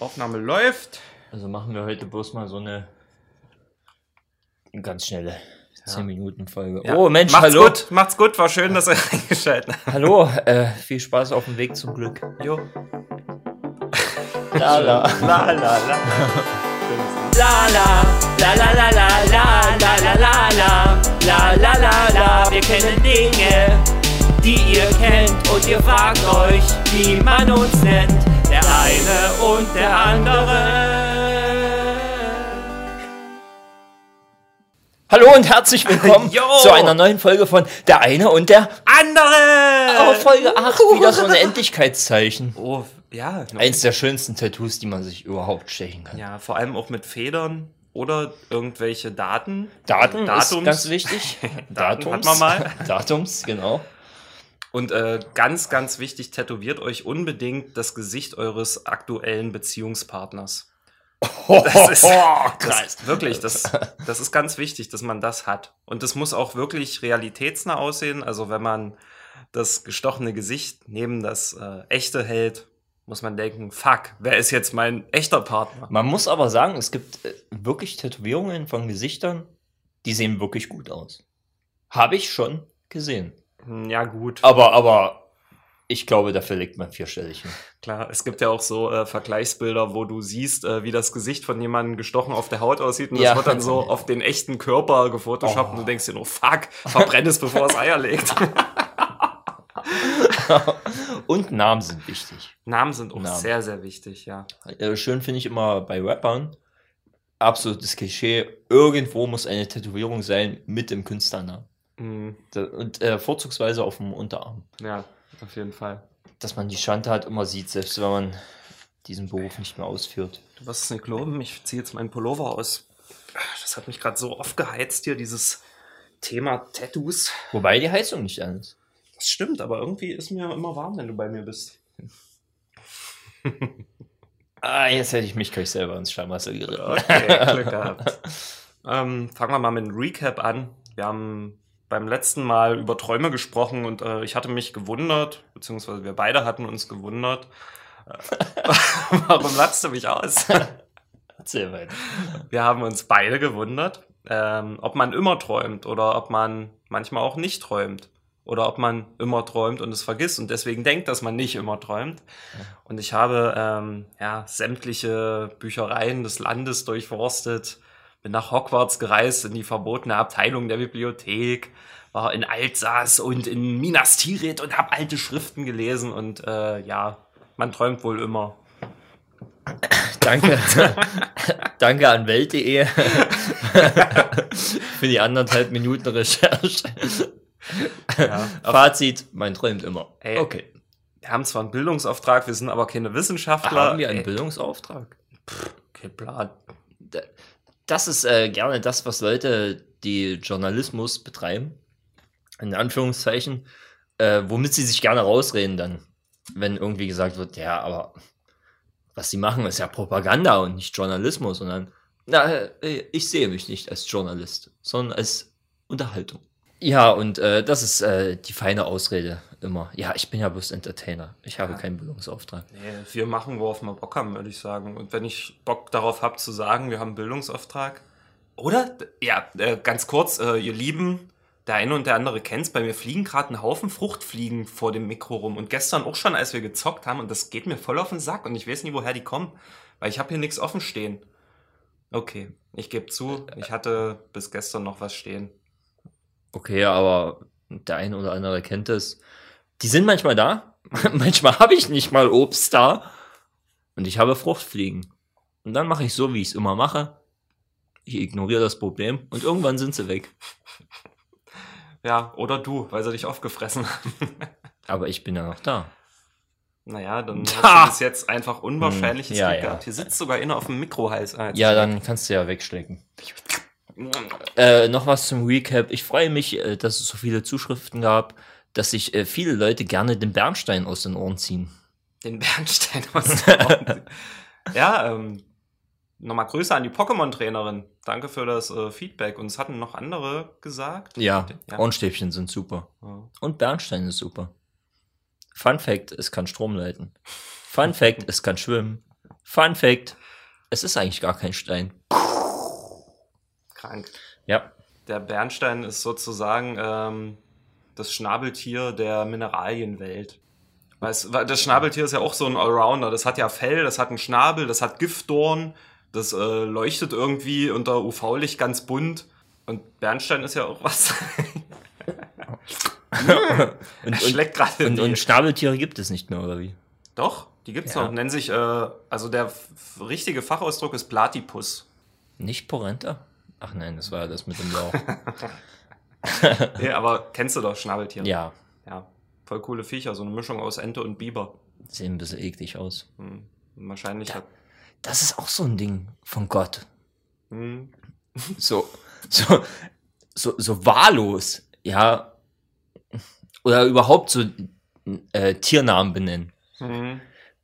Aufnahme läuft. Also machen wir heute bloß mal so eine ganz schnelle 10 Minuten Folge. Ja. Oh Mensch, macht's hallo. gut, macht's gut, war schön, dass ihr eingeschaltet habt. Hallo, äh, viel Spaß auf dem Weg zum Glück. Jo. La la. La la la. La la, la la la la la la la la la la la la la Wir kennen Dinge, die ihr kennt und ihr fragt euch, wie man uns nennt. Der eine und der andere. Hallo und herzlich willkommen zu einer neuen Folge von Der eine und der Andere! oh, Folge 8, wieder so ein Endlichkeitszeichen. Oh, ja. Eins der schönsten Tattoos, die man sich überhaupt stechen kann. Ja, vor allem auch mit Federn oder irgendwelche Daten. Daten Datums. ist ganz wichtig. Daten hat man mal. Datums, genau. Und äh, ganz, ganz wichtig, tätowiert euch unbedingt das Gesicht eures aktuellen Beziehungspartners. Das ist, das, wirklich, das, das ist ganz wichtig, dass man das hat. Und das muss auch wirklich realitätsnah aussehen. Also wenn man das gestochene Gesicht neben das äh, echte hält, muss man denken, fuck, wer ist jetzt mein echter Partner? Man muss aber sagen, es gibt äh, wirklich Tätowierungen von Gesichtern, die sehen wirklich gut aus. Habe ich schon gesehen. Hm, Ja gut, Aber, aber ich glaube, dafür legt man vierstellig klar. Es gibt ja auch so äh, Vergleichsbilder, wo du siehst, äh, wie das Gesicht von jemandem gestochen auf der Haut aussieht. Und Ja. das wird dann so auf den echten Körper gefotoshoppt Oh. und du denkst dir nur, fuck, verbrenn es, bevor es Eier legt. Und Namen sind wichtig. Namen sind auch Namen. sehr, sehr wichtig, ja. Äh, schön finde ich immer bei Rappern, absolutes Klischee, irgendwo muss eine Tätowierung sein mit dem Künstlernamen. Mhm. Und äh, vorzugsweise auf dem Unterarm. Ja, auf jeden Fall. Dass man die Schandtat immer sieht, selbst wenn man diesen Beruf nicht mehr ausführt. Du wirst es nicht glauben, ich ziehe jetzt meinen Pullover aus. Das hat mich gerade so aufgeheizt hier, dieses Thema Tattoos. Wobei die Heizung nicht an ist. Das stimmt, aber irgendwie ist mir immer warm, wenn du bei mir bist. Ah, jetzt hätte ich mich gleich selber ins Schlamassel geritten. Okay, Glück gehabt. Ähm, fangen wir mal mit einem Recap an. Wir haben beim letzten Mal über Träume gesprochen und äh, ich hatte mich gewundert, beziehungsweise wir beide hatten uns gewundert. Äh, Warum lachst du mich aus? Erzähl weiter. Wir haben uns beide gewundert, ähm, ob man immer träumt oder ob man manchmal auch nicht träumt. Oder ob man immer träumt und es vergisst und deswegen denkt, dass man nicht immer träumt. Und ich habe ähm, ja, sämtliche Büchereien des Landes durchforstet, bin nach Hogwarts gereist, in die verbotene Abteilung der Bibliothek, war in Alsace und in Minas Tirith und habe alte Schriften gelesen und äh, ja, man träumt wohl immer. Danke. Danke an Welt.de für die anderthalb Minuten Recherche. Ja. Fazit, man träumt immer. Ey, Okay. Wir haben zwar einen Bildungsauftrag, wir sind aber keine Wissenschaftler. Haben wir einen Ey, Bildungsauftrag? kein Plan. Das ist äh, gerne das, was Leute, die Journalismus betreiben, in Anführungszeichen, äh, womit sie sich gerne rausreden dann, wenn irgendwie gesagt wird, ja, aber was sie machen, ist ja Propaganda und nicht Journalismus. Dann, na, äh, ich sehe mich nicht als Journalist, sondern als Unterhaltung. Ja, und äh, das ist äh, die feine Ausrede immer. Ja, ich bin ja bloß Entertainer. Ich habe Ja. keinen Bildungsauftrag. Nee, wir machen, worauf wir Bock haben, würde ich sagen. Und wenn ich Bock darauf habe zu sagen, wir haben einen Bildungsauftrag. Oder? Ja, äh, ganz kurz, äh, ihr Lieben, der eine und der andere kennt's. Bei mir fliegen gerade ein Haufen Fruchtfliegen vor dem Mikro rum. Und gestern auch schon, als wir gezockt haben. Und das geht mir voll auf den Sack. Und ich weiß nie, woher die kommen. Weil ich habe hier nichts offen stehen. Okay, ich gebe zu, ich hatte bis gestern noch was stehen. Okay, aber der eine oder andere kennt es. Die sind manchmal da. manchmal habe ich nicht mal Obst da. Und ich habe Fruchtfliegen. Und dann mache ich so, wie ich es immer mache. Ich ignoriere das Problem und irgendwann sind sie weg. Ja, oder du, weil sie dich aufgefressen haben. Aber ich bin ja noch da. Naja, dann Ha! hast du bis jetzt einfach unwahrscheinliches Hm, ja, Glück ja. gehabt. Hier sitzt sogar einer auf dem Mikrohals. Ah, Ja, dann kannst du ja wegstecken. weg. Äh, noch was zum Recap. Ich freue mich, äh, dass es so viele Zuschriften gab, dass sich äh, viele Leute gerne den Bernstein aus den Ohren ziehen. Den Bernstein aus der Augen. Ja, ähm, nochmal Grüße an die Pokémon-Trainerin. Danke für das äh, Feedback. Und es hatten noch andere gesagt. Ja, Ja. Ohrenstäbchen sind super. Ja. Und Bernstein ist super. Fun Fact, es kann Strom leiten. Fun Fact, es kann schwimmen. Fun Fact: Es ist eigentlich gar kein Stein. Krank. Ja. Der Bernstein ist sozusagen ähm, das Schnabeltier der Mineralienwelt. Weil es- weil das Schnabeltier ist ja auch so ein Allrounder. Das hat ja Fell, das hat einen Schnabel, das hat Giftdorn, das äh, leuchtet irgendwie unter UV-Licht ganz bunt. Und Bernstein ist ja auch was. Und, und, schlägt und, die- und Schnabeltiere gibt es nicht mehr, oder wie? Doch, die gibt's Ja. noch. Nennen sich, äh, also der richtige Fachausdruck ist Platypus. Nicht Porenta? Ach nein, das war ja das mit dem Lauch. Nee, aber kennst du doch Schnabeltiere? ja, Ja. Voll coole Viecher, so eine Mischung aus Ente und Biber. sehen ein bisschen eklig aus. Hm. Wahrscheinlich hat. Das ist auch so ein Ding von Gott. Hm. So, so, so, so wahllos, ja. Oder überhaupt so äh, Tiernamen benennen. Hm.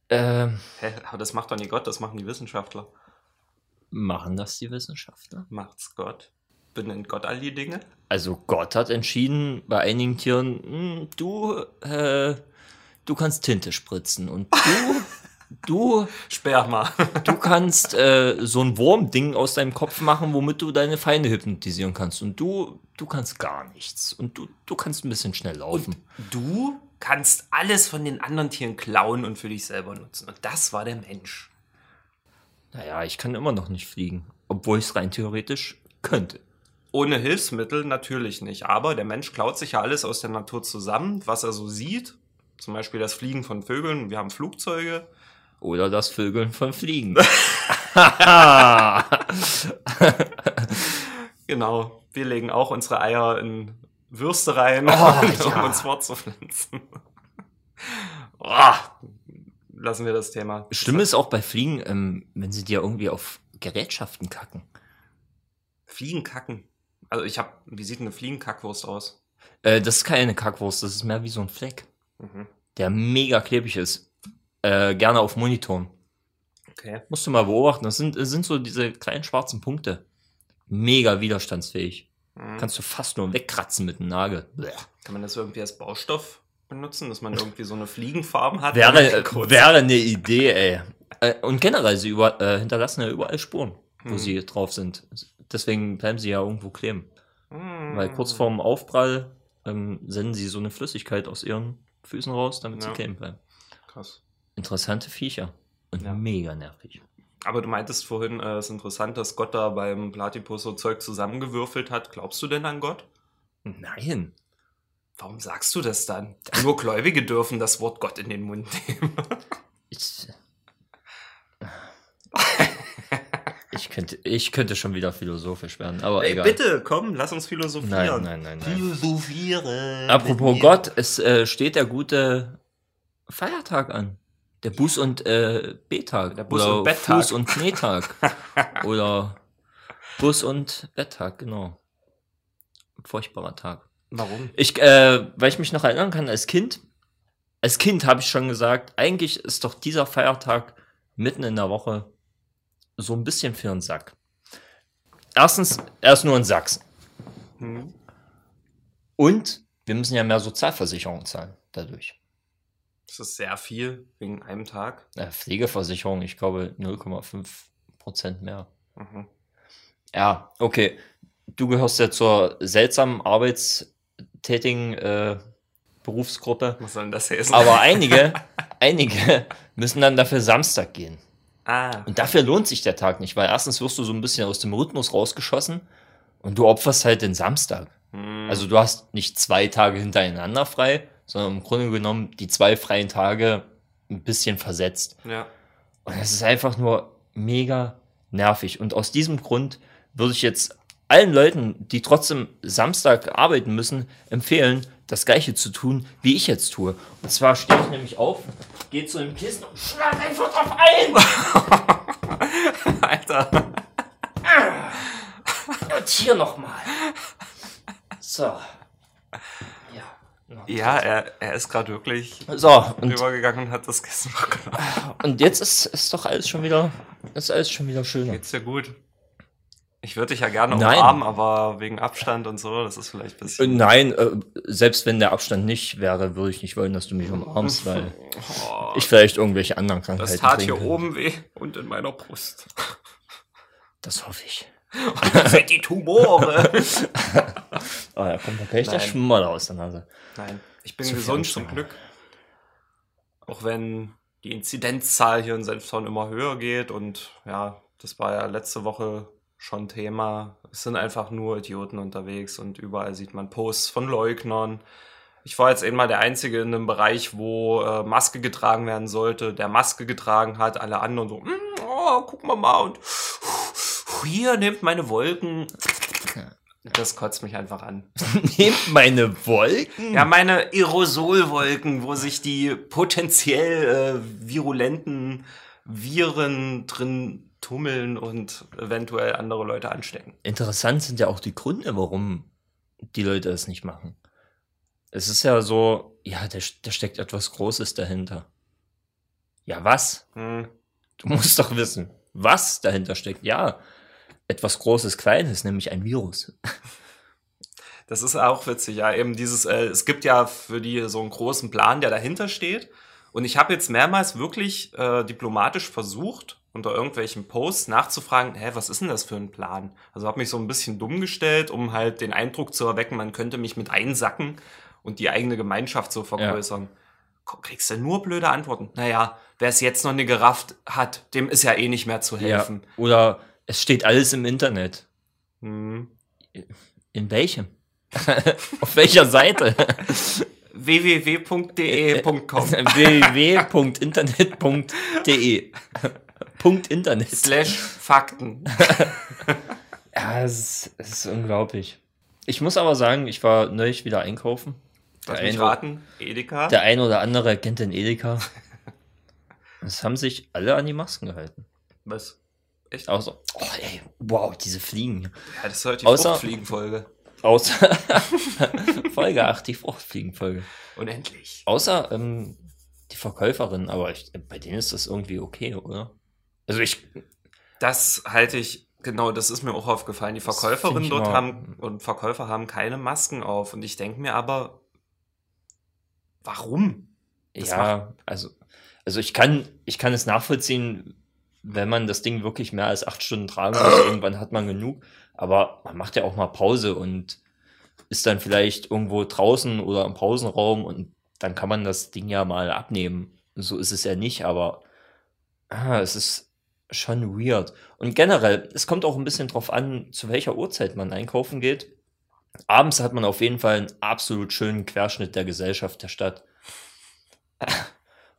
Ähm, Hä, aber das macht doch nie Gott, das machen die Wissenschaftler. machen das die Wissenschaftler? Macht's Gott? Benennt Gott all die Dinge? Also Gott hat entschieden, bei einigen Tieren, hm, du, äh, du kannst Tinte spritzen und du, du, Sperma. du kannst äh, so ein Wurmding aus deinem Kopf machen, womit du deine Feinde hypnotisieren kannst. Und du, du kannst gar nichts. Und du, du kannst ein bisschen schnell laufen. Du kannst alles von den anderen Tieren klauen und für dich selber nutzen. Und das war der Mensch. Naja, ich kann immer noch nicht fliegen, obwohl ich es rein theoretisch könnte. Ohne Hilfsmittel natürlich nicht. Aber der Mensch klaut sich ja alles aus der Natur zusammen, was er so sieht. Zum Beispiel das Fliegen von Vögeln. Wir haben Flugzeuge. Oder das Vögeln von Fliegen. Genau. Wir legen auch unsere Eier in Würste rein, Oh, um ja. uns fortzupflanzen. oh, lassen wir das Thema. Schlimm ist auch bei Fliegen, ähm, wenn sie dir irgendwie auf Gerätschaften kacken. Fliegenkacken. Also ich habe, wie sieht eine Fliegenkackwurst aus? Äh, das ist keine Kackwurst, das ist mehr wie so ein Fleck, Mhm. der mega klebrig ist. Äh, gerne auf Monitoren. Okay. Musst du mal beobachten. Das sind, das sind so diese kleinen schwarzen Punkte. Mega widerstandsfähig. Mhm. Kannst du fast nur wegkratzen mit einem Nagel. Blech. Kann man das irgendwie als Baustoff benutzen, dass man irgendwie so eine Fliegenfarben hat? Wäre, wäre eine Idee, ey. Äh, Und generell, sie über, äh, hinterlassen ja überall Spuren, wo Mhm. sie drauf sind. Deswegen bleiben sie ja irgendwo kleben. Mhm. Weil kurz vorm Aufprall ähm, senden sie so eine Flüssigkeit aus ihren Füßen raus, damit sie Ja. kleben bleiben. Krass. Interessante Viecher. Und Ja. mega nervig. Aber du meintest vorhin, äh, es ist interessant, dass Gott da beim Platypus so Zeug zusammengewürfelt hat. Glaubst du denn an Gott? Nein. Warum sagst du das dann? Nur Gläubige dürfen das Wort Gott in den Mund nehmen. Ich, ich, könnte, ich könnte schon wieder philosophisch werden, aber Ey, egal. bitte, komm, lass uns philosophieren. Nein, nein, nein, nein. Philosophieren. Apropos mit mir. Gott, es äh, steht der gute Feiertag an. Der Buß- und äh, B-Tag. Der Buß- Oder und Betttag. Fuß- und Knietag. Oder Bus- und Betttag, genau. Furchtbarer Tag. Warum? Ich, äh, weil ich mich noch erinnern kann, als Kind, als Kind habe ich schon gesagt, eigentlich ist doch dieser Feiertag mitten in der Woche so ein bisschen für einen Sack. Erstens, er ist nur in Sachsen. Hm. Und wir müssen ja mehr Sozialversicherung zahlen dadurch. Das ist sehr viel wegen einem Tag. Äh, Pflegeversicherung, ich glaube 0,5 Prozent mehr. Mhm. Ja, okay. Du gehörst ja zur seltsamen arbeitstätigen äh, Berufsgruppe. Was soll denn das heißen? Aber einige, einige müssen dann dafür Samstag gehen. Ah, Und dafür lohnt sich der Tag nicht, weil erstens wirst du so ein bisschen aus dem Rhythmus rausgeschossen und du opferst halt den Samstag. hm. Also du hast nicht zwei Tage hintereinander frei, sondern im Grunde genommen die zwei freien Tage ein bisschen versetzt. ja. Und es ist einfach nur mega nervig. Und aus diesem Grund würde ich jetzt allen Leuten, die trotzdem Samstag arbeiten müssen, empfehlen, das Gleiche zu tun, wie ich jetzt tue. Und zwar stehe ich nämlich auf, gehe zu dem Kissen und schlag einfach drauf ein. Alter. Und hier nochmal. So. Ja. Ja, er, er ist gerade wirklich So, und, rübergegangen und hat das Kissen hochgenommen. und jetzt ist, ist doch alles schon wieder, ist alles schon wieder schöner. Geht's dir gut? Ich würde dich ja gerne Nein. umarmen, aber wegen Abstand und so, das ist vielleicht ein Äh, bisschen. Nein, äh, selbst wenn der Abstand nicht wäre, würde ich nicht wollen, dass du mich umarmst, weil Oh, ich vielleicht irgendwelche anderen Krankheiten das tat hier oben weh und in meiner Brust. Das hoffe ich. Das sind die Tumore. Ah, da kommt natürlich der. Schmodder aus der Nase. Nein, ich bin Zu gesund zum. Glück. Auch wenn die Inzidenzzahl hier in Senftorn immer höher geht und ja, das war ja letzte Woche schon Thema. Es sind einfach nur Idioten unterwegs und überall sieht man Posts von Leugnern. Ich war jetzt eben mal der Einzige in einem Bereich, wo äh, Maske getragen werden sollte, der Maske getragen hat, alle anderen so, "Mm, oh, guck mal mal und hier nehmt meine Wolken. Das kotzt mich einfach an. Nehmt meine Wolken. Ja, meine Aerosolwolken, wo sich die potenziell äh, virulenten Viren drin tummeln und eventuell andere Leute anstecken. Interessant sind ja auch die Gründe, warum die Leute es nicht machen. Es ist ja so, ja, da, da steckt etwas Großes dahinter. Ja, was? Hm. Du musst doch wissen, was dahinter steckt. Ja, etwas Großes, Kleines, nämlich ein Virus. Das ist auch witzig, ja. Eben dieses, äh, es gibt ja für die so einen großen Plan, der dahinter steht. Und ich habe jetzt mehrmals wirklich äh, diplomatisch versucht, unter irgendwelchen Posts nachzufragen, hä, was ist denn das für ein Plan? Also habe mich so ein bisschen dumm gestellt, um halt den Eindruck zu erwecken, man könnte mich mit einsacken und die eigene Gemeinschaft so vergrößern. Ko- Kriegst du nur blöde Antworten. Naja, wer es jetzt noch nicht gerafft hat, dem ist ja eh nicht mehr zu helfen. Ja. Oder es steht alles im Internet. Hm. In welchem? Auf welcher Seite? www.de.com www.internet.de Punkt Internet. slash Fakten. Ja, es ist, es ist unglaublich. Ich muss aber sagen, ich war neulich wieder einkaufen. Lass Der mich eine, raten. Edeka. der ein oder andere kennt den Edeka. Es haben sich alle an die Masken gehalten. Was? Echt? Außer, oh ey, wow, diese Fliegen. Ja, das ist heute die Außer- Fruchtfliegenfolge. Außer Folge 8, die Fruchtfliegenfolge. Unendlich. Außer ähm, die Verkäuferin, aber ich, bei denen ist das irgendwie okay, oder? Also ich, Das halte ich, genau, das ist mir auch aufgefallen. Die Verkäuferinnen dort mal- haben und Verkäufer haben keine Masken auf. Und ich denke mir aber, warum? Das ja, also, also ich kann, ich kann es nachvollziehen, wenn man das Ding wirklich mehr als acht Stunden tragen muss, irgendwann hat man genug. Aber man macht ja auch mal Pause und ist dann vielleicht irgendwo draußen oder im Pausenraum und dann kann man das Ding ja mal abnehmen. So ist es ja nicht, aber ah, es ist schon weird. Und generell, es kommt auch ein bisschen drauf an, zu welcher Uhrzeit man einkaufen geht. Abends hat man auf jeden Fall einen absolut schönen Querschnitt der Gesellschaft der Stadt.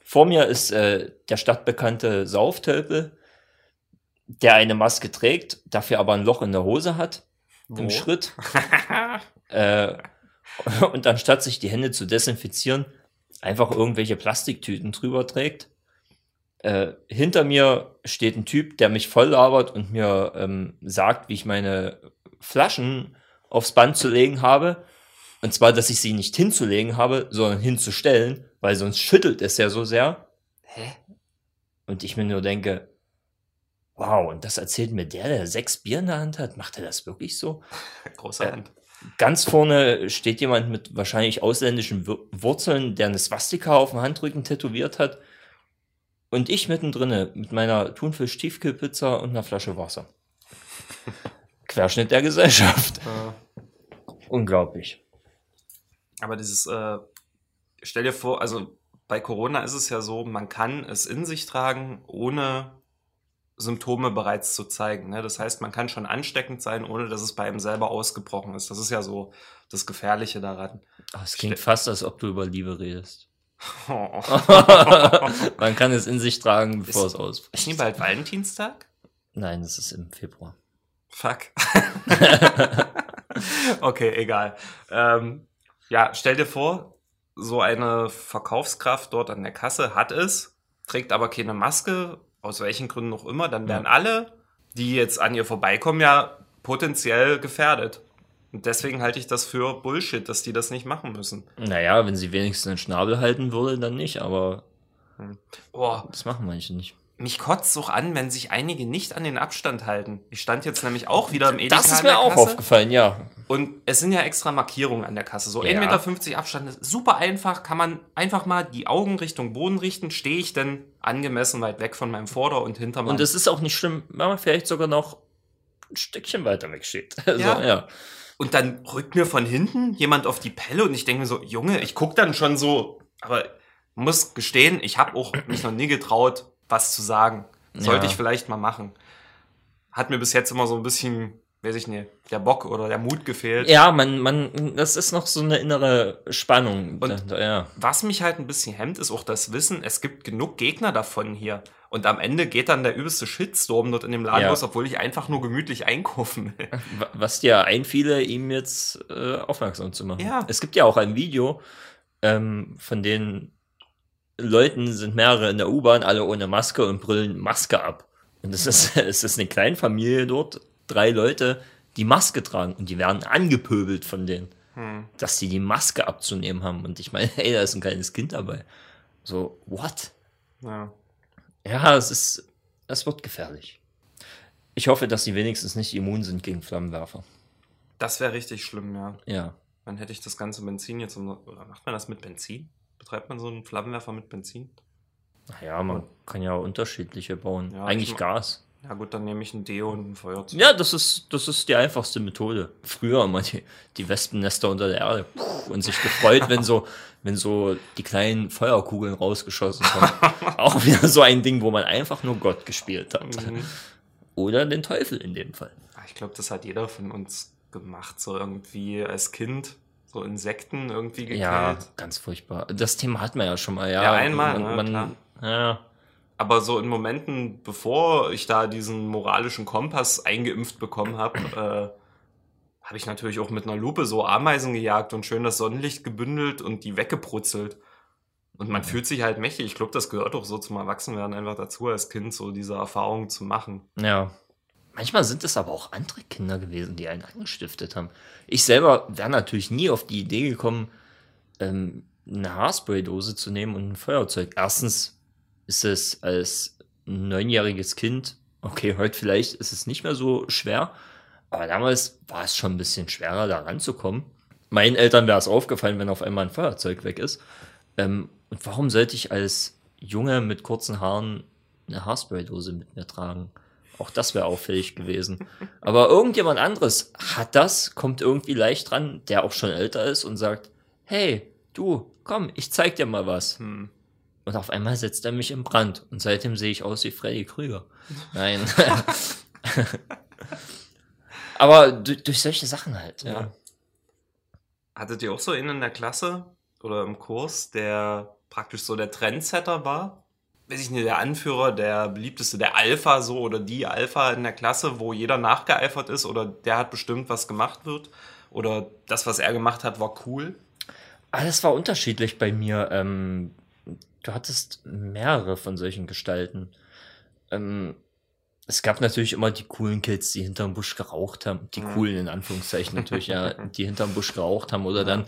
Vor mir ist äh, der stadtbekannte Sauftölpel, der eine Maske trägt, dafür aber ein Loch in der Hose hat, Wo? im Schritt. äh, und anstatt sich die Hände zu desinfizieren, einfach irgendwelche Plastiktüten drüber trägt. Äh, hinter mir steht ein Typ, der mich voll labert und mir ähm, sagt, wie ich meine Flaschen aufs Band zu legen habe. Und zwar, dass ich sie nicht hinzulegen habe, sondern hinzustellen, weil sonst schüttelt es ja so sehr. Hä? Und ich mir nur denke, wow, und das erzählt mir der, der sechs Bier in der Hand hat. Macht er das wirklich so? Große Äh, Hand. Ganz vorne steht jemand mit wahrscheinlich ausländischen Wur- Wurzeln, der eine Swastika auf dem Handrücken tätowiert hat. Und ich mittendrin mit meiner Thunfisch-Tiefkühlpizza und einer Flasche Wasser. Querschnitt der Gesellschaft. Äh, Unglaublich. Aber dieses, äh, stell dir vor, also bei Corona ist es ja so, man kann es in sich tragen, ohne Symptome bereits zu zeigen. Ne? Das heißt, man kann schon ansteckend sein, ohne dass es bei einem selber ausgebrochen ist. Das ist ja so das Gefährliche daran. Oh, es klingt fast, als ob du über Liebe redest. Oh. Man kann es in sich tragen, bevor Ist- es ausbricht. Ist nie bald Valentinstag? Nein, das ist im Februar. Fuck. okay, egal. Ähm, ja, stell dir vor, so eine Verkaufskraft dort an der Kasse hat es, trägt aber keine Maske, aus welchen Gründen auch immer, dann werden Ja. alle, die jetzt an ihr vorbeikommen, ja potenziell gefährdet. Und deswegen halte ich das für Bullshit, dass die das nicht machen müssen. Naja, wenn sie wenigstens einen Schnabel halten würde, dann nicht, aber Boah, das machen manche nicht. mich kotzt auch an, wenn sich einige nicht an den Abstand halten. Ich stand jetzt nämlich auch wieder im Edeka Das ist mir auch Kasse. aufgefallen, ja. Und es sind ja extra Markierungen an der Kasse. So Ja. 1,50 Meter Abstand ist super einfach. Kann man einfach mal die Augen Richtung Boden richten. Stehe ich denn angemessen weit weg von meinem Vorder- und Hintermann? Und es ist auch nicht schlimm, wenn man vielleicht sogar noch ein Stückchen weiter weg steht. Also, Ja. ja. Und dann rückt mir von hinten jemand auf die Pelle und ich denke mir so, Junge, ich guck dann schon so, aber muss gestehen, ich habe auch mich noch nie getraut, was zu sagen. Sollte Ja. ich vielleicht mal machen. Hat mir bis jetzt immer so ein bisschen, weiß ich nicht, der Bock oder der Mut gefehlt. Ja, man, man, das ist noch so eine innere Spannung. Und- ja. Was mich halt ein bisschen hemmt, ist auch das Wissen, es gibt genug Gegner davon hier. Und am Ende geht dann der übelste Shitstorm dort in dem Laden Ja. los, obwohl ich einfach nur gemütlich einkaufen will. Wa- Was dir einfiele, ihm jetzt äh, aufmerksam zu machen. Ja. Es gibt ja auch ein Video, ähm, von den Leuten sind mehrere in der U-Bahn, alle ohne Maske und brüllen Maske ab. Und es ist, es ist eine Kleinfamilie dort, drei Leute, die Maske tragen und die werden angepöbelt von denen, Hm. dass die die Maske abzunehmen haben. Und ich meine, hey, da ist ein kleines Kind dabei. So, what? Ja. Ja, es ist, es wird gefährlich. Ich hoffe, dass sie wenigstens nicht immun sind gegen Flammenwerfer. Das wäre richtig schlimm, ja. Ja. Dann hätte ich das ganze Benzin jetzt um. Oder macht man das mit Benzin? Betreibt man so einen Flammenwerfer mit Benzin? Naja, man kann ja unterschiedliche bauen. Ja, Eigentlich ich- Gas. Ja gut, dann nehme ich ein Deo und ein Feuerzeug. Ja, das ist, das ist die einfachste Methode. Früher immer die, die Wespennester unter der Erde Puh, und sich gefreut, wenn so, wenn so die kleinen Feuerkugeln rausgeschossen kommen. Auch wieder so ein Ding, wo man einfach nur Gott gespielt hat. Mhm. Oder den Teufel in dem Fall. Ah, Ich glaube, das hat jeder von uns gemacht, so irgendwie als Kind. So Insekten irgendwie gekillt. Ja, ganz furchtbar. Das Thema hat man ja schon mal, ja. Ja, einmal, Man, ne, man, ja. Aber so in Momenten, bevor ich da diesen moralischen Kompass eingeimpft bekommen habe, äh, habe ich natürlich auch mit einer Lupe so Ameisen gejagt und schön das Sonnenlicht gebündelt und die weggebrutzelt. Und man fühlt sich halt mächtig. Ich glaube, das gehört auch so zum Erwachsenwerden einfach dazu, als Kind so diese Erfahrung zu machen. Ja. Manchmal sind es aber auch andere Kinder gewesen, die einen angestiftet haben. Ich selber wäre natürlich nie auf die Idee gekommen, ähm, eine Haarspraydose zu nehmen und ein Feuerzeug. Erstens ist es als neunjähriges Kind, okay, heute vielleicht ist es nicht mehr so schwer, aber damals war es schon ein bisschen schwerer, da ranzukommen. Meinen Eltern wäre es aufgefallen, wenn auf einmal ein Feuerzeug weg ist. Ähm, und warum sollte ich als Junge mit kurzen Haaren eine Haarspraydose mit mir tragen? Auch das wäre auffällig gewesen. Aber irgendjemand anderes hat das, kommt irgendwie leicht dran, der auch schon älter ist und sagt, hey, du, komm, ich zeig dir mal was. Hm. Und auf einmal setzt er mich in Brand. Und seitdem sehe ich aus wie Freddy Krüger. Nein. Aber durch, durch solche Sachen halt. Ja. Ja. Hattet ihr auch so einen in der Klasse oder im Kurs, der praktisch so der Trendsetter war? Weiß ich nicht, der Anführer, der beliebteste, der Alpha so oder die Alpha in der Klasse, wo jeder nachgeeifert ist oder der hat bestimmt, was gemacht wird oder das, was er gemacht hat, war cool. Ah, das war unterschiedlich bei mir. Ähm, du hattest mehrere von solchen Gestalten. Ähm, es gab natürlich immer die coolen Kids, die hinterm Busch geraucht haben. Die Mhm. coolen in Anführungszeichen natürlich, ja, die hinterm Busch geraucht haben oder dann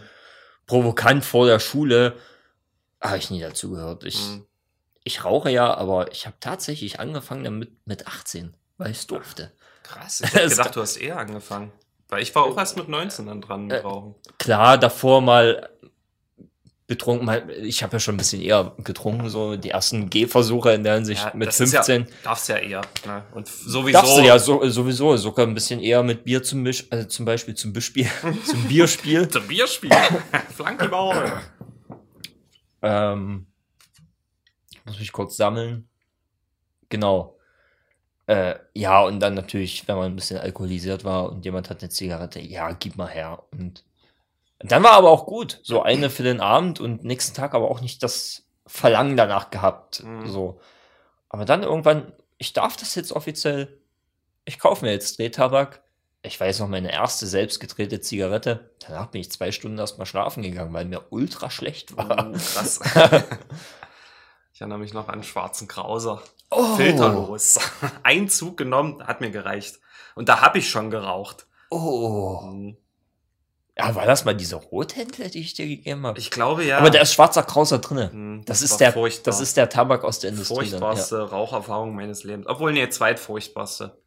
provokant vor der Schule. Habe ich nie dazu gehört. Ich, Hm. ich rauche ja, aber ich habe tatsächlich angefangen damit mit 18, weil ich es durfte. Krass, ich hätte gedacht, du hast eher angefangen. Weil ich war auch erst mit 19 dann dran mit Äh, Rauchen. Klar, davor mal betrunken, ich habe ja schon ein bisschen eher getrunken, so die ersten Gehversuche in der Hinsicht Ja, mit das ist 15. Ja, darfst ja eher. Ne? Und sowieso. Darfst du ja so, sowieso sogar ein bisschen eher mit Bier zum Misch, also zum Beispiel zum Bispiel, zum Bierspiel. Zum Bierspiel. Flanke Bauer. ähm, ich muss mich kurz sammeln. Genau. Äh, ja, und dann natürlich, wenn man ein bisschen alkoholisiert war und jemand hat eine Zigarette, ja, gib mal her. Und dann war aber auch gut. So eine für den Abend und nächsten Tag aber auch nicht das Verlangen danach gehabt. Mhm. So. Aber dann irgendwann, ich darf das jetzt offiziell. Ich kaufe mir jetzt Drehtabak. Ich weiß noch, meine erste selbst gedrehte Zigarette. Danach bin ich zwei Stunden erst mal schlafen gegangen, weil mir ultra schlecht war. Oh, krass. ich erinnere mich noch an Schwarzen Krauser. Oh. Filterlos. Ein Zug genommen, hat mir gereicht. Und da habe ich schon geraucht. Oh. Mhm. Ja, war das mal diese Rothändler, die ich dir gegeben habe? Ich glaube ja. Aber da ist schwarzer Krauser drinne. Hm, Das, das ist der, furchtbar. das ist der Tabak aus der Industrie. dann, furchtbarste Raucherfahrung meines Lebens. Obwohl, nee, zweitfurchtbarste.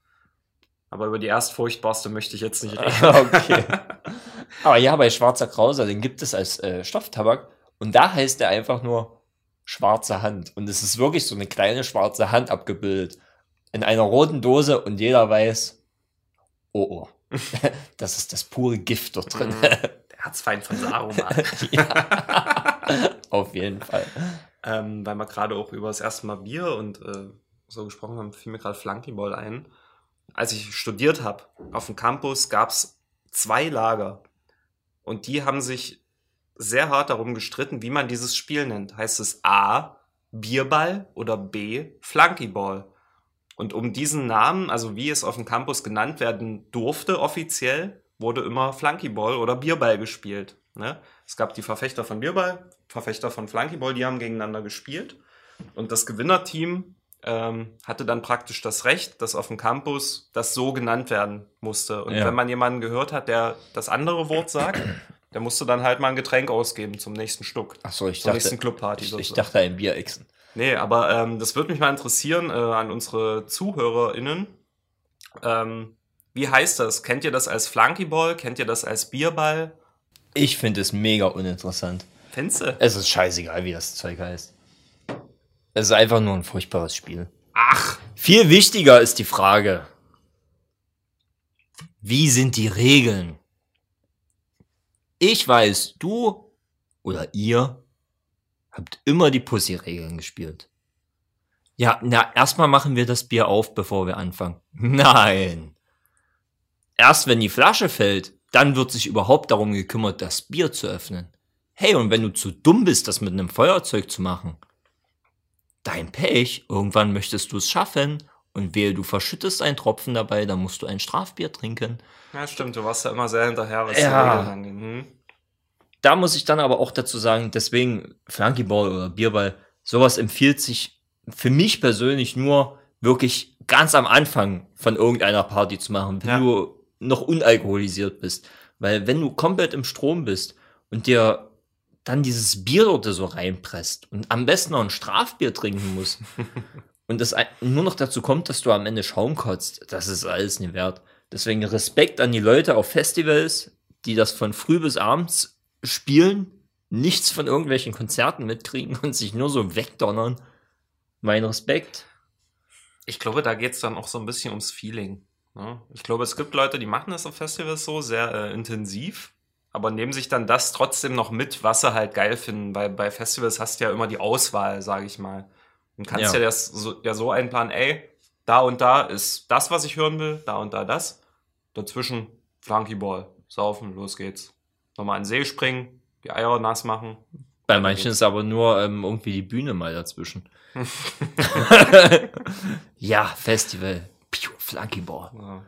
Aber über die erstfurchtbarste möchte ich jetzt nicht reden. Ja. okay. Aber ja, bei schwarzer Krauser, den gibt es als äh, Stofftabak. Und da heißt der einfach nur schwarze Hand. Und es ist wirklich so eine kleine schwarze Hand abgebildet. In einer roten Dose und jeder weiß, oh, oh. Das ist das pure Gift dort drin. Mhm. Der Herzfeind von Saruman. ja. Auf jeden Fall. ähm, weil wir gerade auch über das erste Mal Bier und äh, so gesprochen haben, fiel mir gerade Flunkyball ein. Als ich studiert habe, auf dem Campus gab es zwei Lager. Und die haben sich sehr hart darum gestritten, wie man dieses Spiel nennt. Heißt es A, Bierball oder B, Flunkyball? Und um diesen Namen, also wie es auf dem Campus genannt werden durfte offiziell, wurde immer Flunkyball oder Bierball gespielt. Ne? Es gab die Verfechter von Bierball, Verfechter von Flunkyball, die haben gegeneinander gespielt. Und das Gewinnerteam ähm, hatte dann praktisch das Recht, dass auf dem Campus das so genannt werden musste. Und Ja. wenn man jemanden gehört hat, der das andere Wort sagt, der musste dann halt mal ein Getränk ausgeben zum nächsten Stück. Achso, ich Zur dachte, nächsten Clubparty. ich, ich dachte ein Bierechsen. Nee, aber ähm, das würde mich mal interessieren äh, an unsere ZuhörerInnen. Ähm, wie heißt das? Kennt ihr das als Flunkyball? Kennt ihr das als Bierball? Ich finde es mega uninteressant. Fenze? Es ist scheißegal, wie das Zeug heißt. Es ist einfach nur ein furchtbares Spiel. Ach, Viel wichtiger ist die Frage, wie sind die Regeln? Ich weiß, du oder ihr habt immer die Pussy-Regeln gespielt. Ja, na, erstmal machen wir das Bier auf, bevor wir anfangen. Nein. Erst wenn die Flasche fällt, dann wird sich überhaupt darum gekümmert, das Bier zu öffnen. Hey, und wenn du zu dumm bist, das mit einem Feuerzeug zu machen, dein Pech, irgendwann möchtest du es schaffen und wehe, du verschüttest einen Tropfen dabei, dann musst du ein Strafbier trinken. ja stimmt, du warst ja immer sehr hinterher, was Ja. die Regeln angeht. Hm? Da muss ich dann aber auch dazu sagen, deswegen Flunkyball oder Bierball, sowas empfiehlt sich für mich persönlich nur wirklich ganz am Anfang von irgendeiner Party zu machen, wenn Ja. du noch unalkoholisiert bist. Weil wenn du komplett im Strom bist und dir dann dieses Bier dort so reinpresst und am besten noch ein Strafbier trinken musst und das nur noch dazu kommt, dass du am Ende Schaum kotzt, das ist alles nicht wert. Deswegen Respekt an die Leute auf Festivals, die das von früh bis abends spielen, nichts von irgendwelchen Konzerten mitkriegen und sich nur so wegdonnern. Mein Respekt. Ich glaube, da geht's dann auch so ein bisschen ums Feeling. Ne? Ich glaube, es gibt Leute, die machen das auf Festivals so sehr äh, intensiv, aber nehmen sich dann das trotzdem noch mit, was sie halt geil finden, weil bei Festivals hast du ja immer die Auswahl, sage ich mal. Und kannst Ja. ja, das so, ja so einplanen, ey, da und da ist das, was ich hören will, da und da das. Dazwischen Flunkyball, saufen, los geht's. Nochmal in den See springen, die Eier nass machen. Bei manchen ist aber nur ähm, irgendwie die Bühne mal dazwischen. ja, Festival. Piu, Flunkyball. Ja.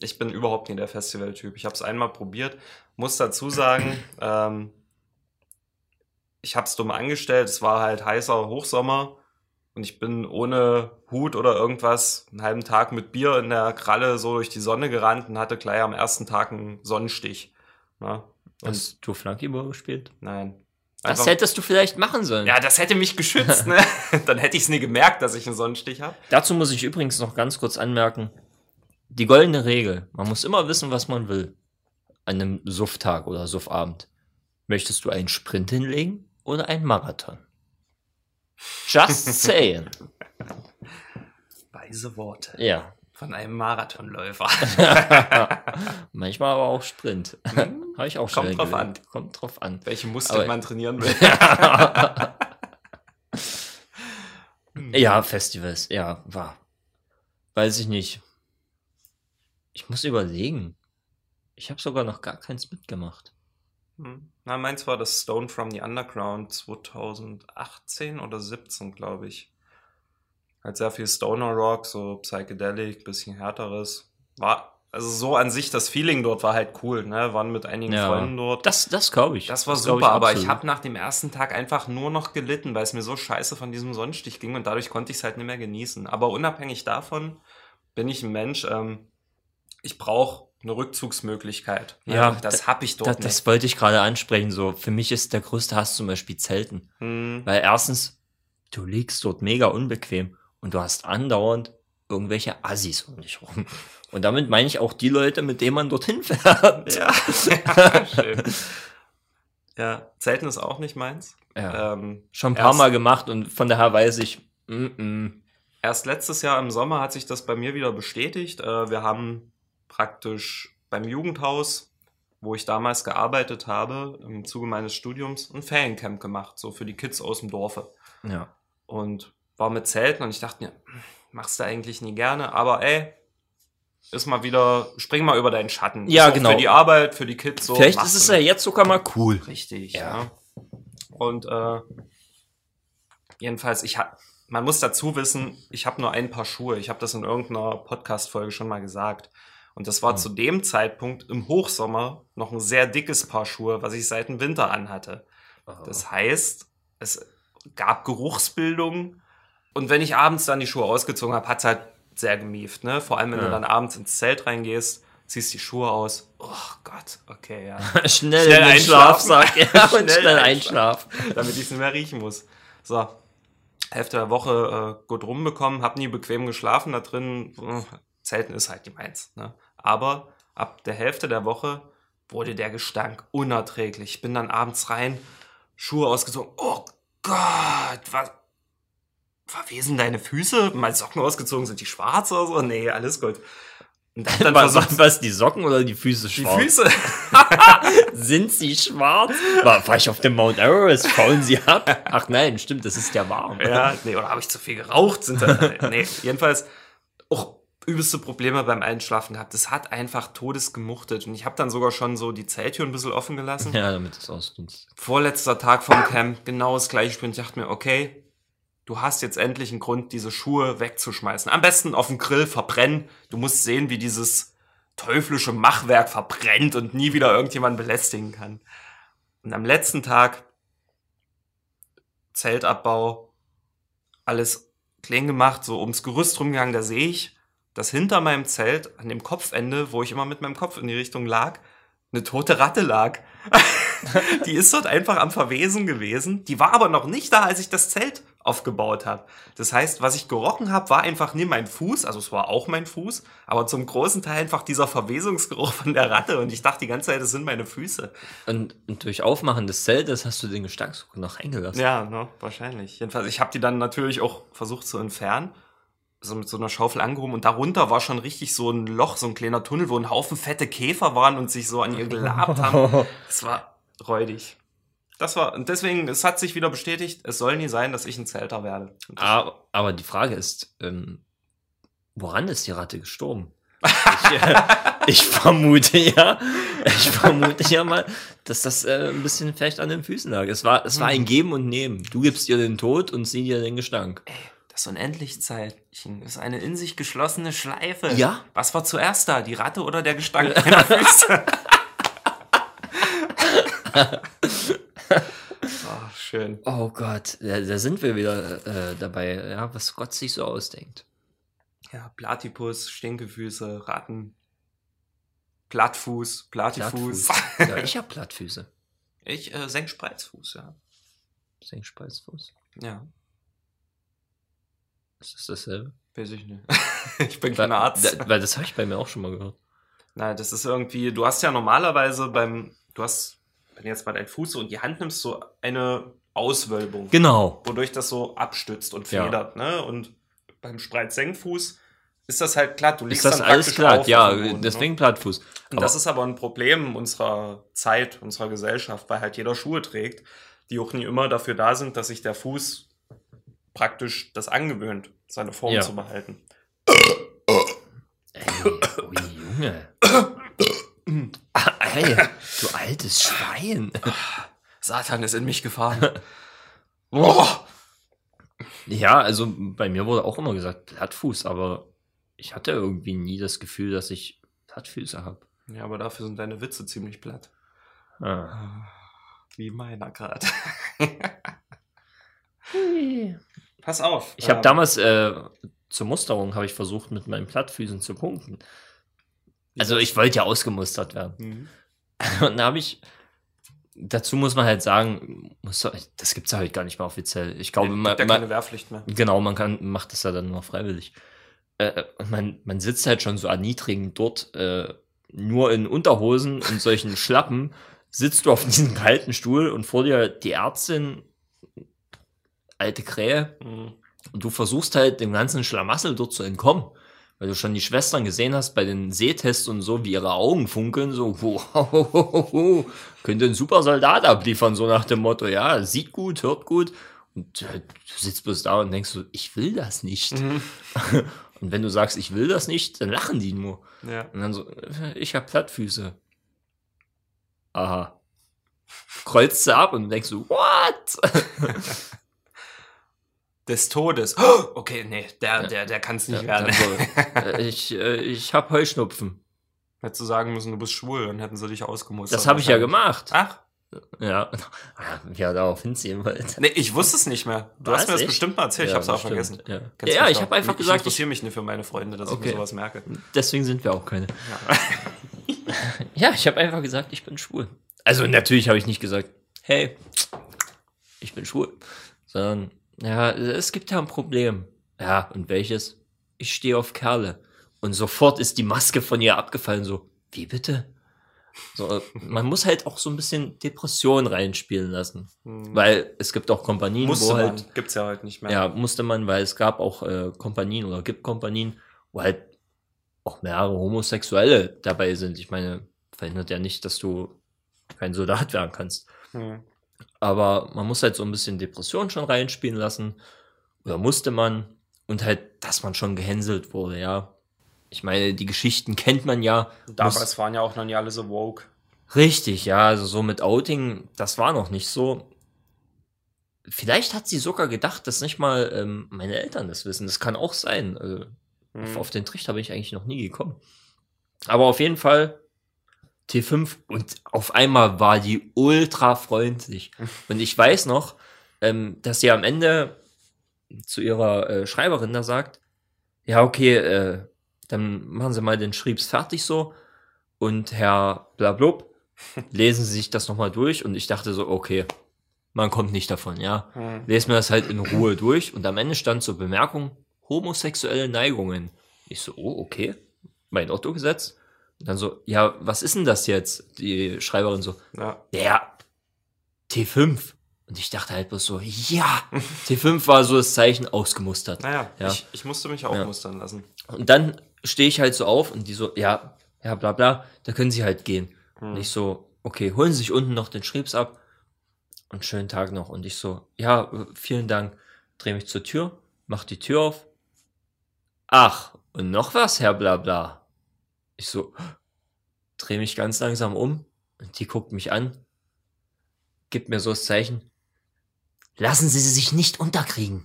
Ich bin überhaupt nicht der Festivaltyp. Ich habe es einmal probiert. Muss dazu sagen, ähm, ich habe es dumm angestellt. Es war halt heißer Hochsommer und ich bin ohne Hut oder irgendwas einen halben Tag mit Bier in der Kralle so durch die Sonne gerannt und hatte gleich am ersten Tag einen Sonnenstich. Ja, und Hast du Flunkyball gespielt? nein. Das Einfach- hättest du vielleicht machen sollen. ja, das hätte mich geschützt, ne? Dann hätte ich es nie gemerkt, dass ich einen Sonnenstich habe. Dazu muss ich übrigens noch ganz kurz anmerken, die goldene Regel, man muss immer wissen, was man will. An einem Sufftag oder Suffabend. Möchtest du einen Sprint hinlegen oder einen Marathon? Just saying. Weise Worte ja. Von einem Marathonläufer. Manchmal aber auch Sprint. Habe ich auch Kommt schnell drauf gelesen. an. Kommt drauf an. Welche Muskeln Aber- man trainieren will. ja, Festivals, ja, war. Weiß ich nicht. Ich muss überlegen. Ich habe sogar noch gar keins mitgemacht. Hm. Na, meins war das Stone from the Underground 2018 oder 17, glaube ich. Halt sehr viel Stoner Rock, so Psychedelic, bisschen härteres. War, also so an sich, das Feeling dort war halt cool, ne? Waren mit einigen Ja. Freunden dort. Das, das glaube ich. Das war glaub super, aber ich habe nach dem ersten Tag einfach nur noch gelitten, weil es mir so scheiße von diesem Sonnenstich ging und dadurch konnte ich es halt nicht mehr genießen. Aber unabhängig davon bin ich ein Mensch, ähm, ich brauche eine Rückzugsmöglichkeit. Ne? Ja, das habe ich dort Da, nicht. das wollte ich gerade ansprechen. So, für mich ist der größte Hass zum Beispiel Zelten. Hm, Weil erstens, du liegst dort mega unbequem und du hast andauernd irgendwelche Assis um dich rum. Und damit meine ich auch die Leute, mit denen man dorthin fährt. ja, schön. Ja, Zelten ist auch nicht meins. Ja. Ähm, Schon ein paar erst- Mal gemacht und von daher weiß ich, mm -mm. Erst letztes Jahr im Sommer hat sich das bei mir wieder bestätigt. Äh, Wir haben praktisch beim Jugendhaus, wo ich damals gearbeitet habe, im Zuge meines Studiums, ein Feriencamp gemacht, so für die Kids aus dem Dorfe. ja. Und war mit Zelten und ich dachte mir, machst du eigentlich nie gerne, aber ey, ist mal wieder, spring mal über deinen Schatten. Ja, genau. Für die Arbeit, für die Kids so. Vielleicht ist es ja jetzt sogar mal cool. Richtig, Ja. ja. Und äh, jedenfalls, ich hab, man muss dazu wissen, ich habe nur ein Paar Schuhe. Ich habe das in irgendeiner Podcast-Folge schon mal gesagt. Und das war Hm. zu dem Zeitpunkt im Hochsommer noch ein sehr dickes Paar Schuhe, was ich seit dem Winter anhatte. Das heißt, es gab Geruchsbildung. Und wenn ich abends dann die Schuhe ausgezogen habe, hat's halt sehr gemieft. Ne? Vor allem, wenn Ja. du dann abends ins Zelt reingehst, ziehst die Schuhe aus. Oh Gott, okay, ja. schnell, Schnell einschlafen. Schlafsack ja, und Schnell schnell einschlafen. damit ich es nicht mehr riechen muss. So, Hälfte der Woche äh, gut rumbekommen, hab nie bequem geschlafen da drin. Äh, Zelten ist halt die meins. Ne? Aber ab der Hälfte der Woche wurde der Gestank unerträglich. Ich bin dann abends rein, Schuhe ausgezogen. Oh Gott, was? Verwesen deine Füße? Meine Socken ausgezogen, sind die schwarz oder so? Nee, alles gut. Und hab dann Was, was, was, die Socken oder die Füße die schwarz? Füße. Sind sie schwarz? War, war ich auf dem Mount Everest? Faulen sie ab? Ach nein, stimmt, das ist ja warm. Ja, nee, oder habe ich zu viel geraucht? Sind da, nee, jedenfalls auch übelste Probleme beim Einschlafen gehabt. Das hat einfach todesgemuchtet. Und ich habe dann sogar schon so die Zelttür ein bisschen offen gelassen. Ja, damit es ausdünst. Vorletzter Tag vom Camp, genau das gleiche Spiel. Und ich dachte mir, okay, du hast jetzt endlich einen Grund, diese Schuhe wegzuschmeißen. Am besten auf dem Grill verbrennen. Du musst sehen, wie dieses teuflische Machwerk verbrennt und nie wieder irgendjemand belästigen kann. Und am letzten Tag Zeltabbau, alles klein gemacht, so ums Gerüst rumgegangen, da sehe ich, dass hinter meinem Zelt, an dem Kopfende, wo ich immer mit meinem Kopf in die Richtung lag, eine tote Ratte lag. die ist dort einfach am Verwesen gewesen. Die war aber noch nicht da, als ich das Zelt aufgebaut habe. Das heißt, was ich gerochen habe, war einfach nie mein Fuß, also es war auch mein Fuß, aber zum großen Teil einfach dieser Verwesungsgeruch von der Ratte und ich dachte die ganze Zeit, das sind meine Füße. Und, und durch Aufmachen des Zeltes hast du den Gestank sogar noch eingelassen. Ja, ne, wahrscheinlich. Jedenfalls, ich habe die dann natürlich auch versucht zu entfernen. So mit so einer Schaufel angehoben und darunter war schon richtig so ein Loch, so ein kleiner Tunnel, wo ein Haufen fette Käfer waren und sich so an ihr gelabt haben. Das war räudig. Das war, und deswegen, es hat sich wieder bestätigt, es soll nie sein, dass ich ein Zelter werde. Aber, aber die Frage ist, ähm, woran ist die Ratte gestorben? Ich, äh, ich vermute ja, ich vermute ja mal, dass das äh, ein bisschen vielleicht an den Füßen lag. Es war, es war ein Geben und Nehmen. Du gibst ihr den Tod und sie dir den Gestank. Das Unendlichkeitchen ist eine in sich geschlossene Schleife. Ja. Was war zuerst da, die Ratte oder der Gestank meiner Füße? Ach, schön. Oh Gott, da, da sind wir wieder äh, dabei, ja, was Gott sich so ausdenkt. Ja, Platypus, Stinkefüße, Ratten, Plattfuß, Platyfuß. Plattfuß. ja, ich hab Plattfüße. Ich äh, Senkspreizfuß, ja. Senkspreizfuß. Ja, Ist das dasselbe? weiß ich nicht. ich bin kein Arzt. Da, weil das habe ich bei mir auch schon mal gehört. Nein, das ist irgendwie, du hast ja normalerweise beim, du hast, wenn du jetzt mal deinen Fuß so in die Hand nimmst, so eine Auswölbung, Genau. wodurch das so abstützt und Ja. federt, ne? Und beim Spreizsenkfuß ist das halt glatt. Du Ist liegst das dann alles auf Ja, Boden, deswegen Ne? Plattfuß. Und das ist aber ein Problem unserer Zeit, unserer Gesellschaft, weil halt jeder Schuhe trägt, die auch nie immer dafür da sind, dass sich der Fuß praktisch das angewöhnt, seine Form Ja. zu behalten. Ey, Junge. Ah, Ey, du altes Schwein. Satan ist in mich gefahren. Boah. Ja, also bei mir wurde auch immer gesagt Plattfuß, aber ich hatte irgendwie nie das Gefühl, dass ich Plattfüße habe. Ja, aber dafür sind deine Witze ziemlich platt. Ah. Wie meiner gerade. Pass auf. Ich habe ähm, damals äh, zur Musterung habe ich versucht, mit meinen Plattfüßen zu punkten. Also ich wollte ja ausgemustert werden. Mhm. Und da habe ich, dazu muss man halt sagen, muss, das gibt's ja halt gar nicht mehr offiziell. Ich glaube, Gibt man, ja man, keine Wehrpflicht mehr. Genau, man kann, macht das ja dann nur freiwillig. Äh, und man, man sitzt halt schon so erniedrigend dort, äh, nur in Unterhosen und solchen Schlappen, sitzt du auf diesem kalten Stuhl und vor dir die Ärztin, alte Krähe, Mhm. und du versuchst halt dem ganzen Schlamassel dort zu entkommen. Weil du schon die Schwestern gesehen hast bei den Sehtests und so, wie ihre Augen funkeln, so, wow, könnte ein super Soldat abliefern, so nach dem Motto, ja, sieht gut, hört gut. Und äh, du sitzt bloß da und denkst so, ich will das nicht. Mhm. Und wenn du sagst, ich will das nicht, dann lachen die nur. Ja. Und dann so, äh, ich hab Plattfüße. Aha. Kreuzt sie ab und denkst so, what? Des Todes. Oh, okay, nee, der, der, der kann es nicht Ja, werden. dann so, äh, ich, äh, ich hab Heuschnupfen. Hättest du sagen müssen, du bist schwul, dann hätten sie dich ausgemustert. Das habe ich ja gemacht. Ach, Ja. Ja, darauf hinziehen wollte. nee, ich wusste es nicht mehr. Du Was, hast mir das echt? bestimmt mal erzählt, ich hab's auch vergessen. Ja, ja ich habe einfach ich gesagt, ich, interessiere mich nicht für meine Freunde, dass ich Okay. mir sowas merke. deswegen sind wir auch keine. Ja. Ja, ich habe einfach gesagt, ich bin schwul. Also natürlich habe ich nicht gesagt, hey, ich bin schwul, sondern ja, es gibt ja ein Problem. Ja, und welches? Ich stehe auf Kerle. Und sofort ist die Maske von ihr abgefallen, so, wie bitte? So, man muss halt auch so ein bisschen Depression reinspielen lassen. Hm. Weil es gibt auch Kompanien, Musste wo man. halt Gibt's ja heute nicht mehr. Ja, musste man, weil es gab auch äh, Kompanien oder gibt Kompanien, wo halt auch mehrere Homosexuelle dabei sind. Ich meine, verhindert ja nicht, dass du kein Soldat werden kannst. Hm. Aber man muss halt so ein bisschen Depression schon reinspielen lassen. Oder musste man. Und halt, dass man schon gehänselt wurde, ja. Ich meine, die Geschichten kennt man ja. Damals waren ja auch noch nie alle so woke. Richtig, ja, also so mit Outing, das war noch nicht so. Vielleicht hat sie sogar gedacht, dass nicht mal ähm, meine Eltern das wissen. Das kann auch sein. Also, Hm. auf, auf den Trichter bin ich eigentlich noch nie gekommen. Aber auf jeden Fall T5 und auf einmal war die ultra freundlich. Und ich weiß noch, ähm, dass sie am Ende zu ihrer äh, Schreiberin da sagt, ja, okay, äh, dann machen Sie mal den Schriebs fertig so und Herr Blablub, lesen Sie sich das nochmal durch und ich dachte so, okay, man kommt nicht davon, ja. Hm. Lesen mir das halt in Ruhe durch und am Ende stand so Bemerkung, homosexuelle Neigungen. Ich so, oh, okay, mein Otto gesetzt. Und dann so, ja, was ist denn das jetzt? Die Schreiberin so, Ja. ja, T5. Und ich dachte halt bloß so, ja, T5 war so das Zeichen ausgemustert. Naja, Ja. Ich, ich musste mich auch Ja. mustern lassen. Und dann stehe ich halt so auf und die so, ja, ja, bla bla, da können sie halt gehen. Hm. Und ich so, okay, holen Sie sich unten noch den Schrebs ab und schönen Tag noch. Und ich so, ja, vielen Dank. Dreh mich zur Tür, mach die Tür auf. Ach, und noch was, Herr Blabla. Ich so, dreh mich ganz langsam um und die guckt mich an, gibt mir so das Zeichen, lassen Sie sie sich nicht unterkriegen.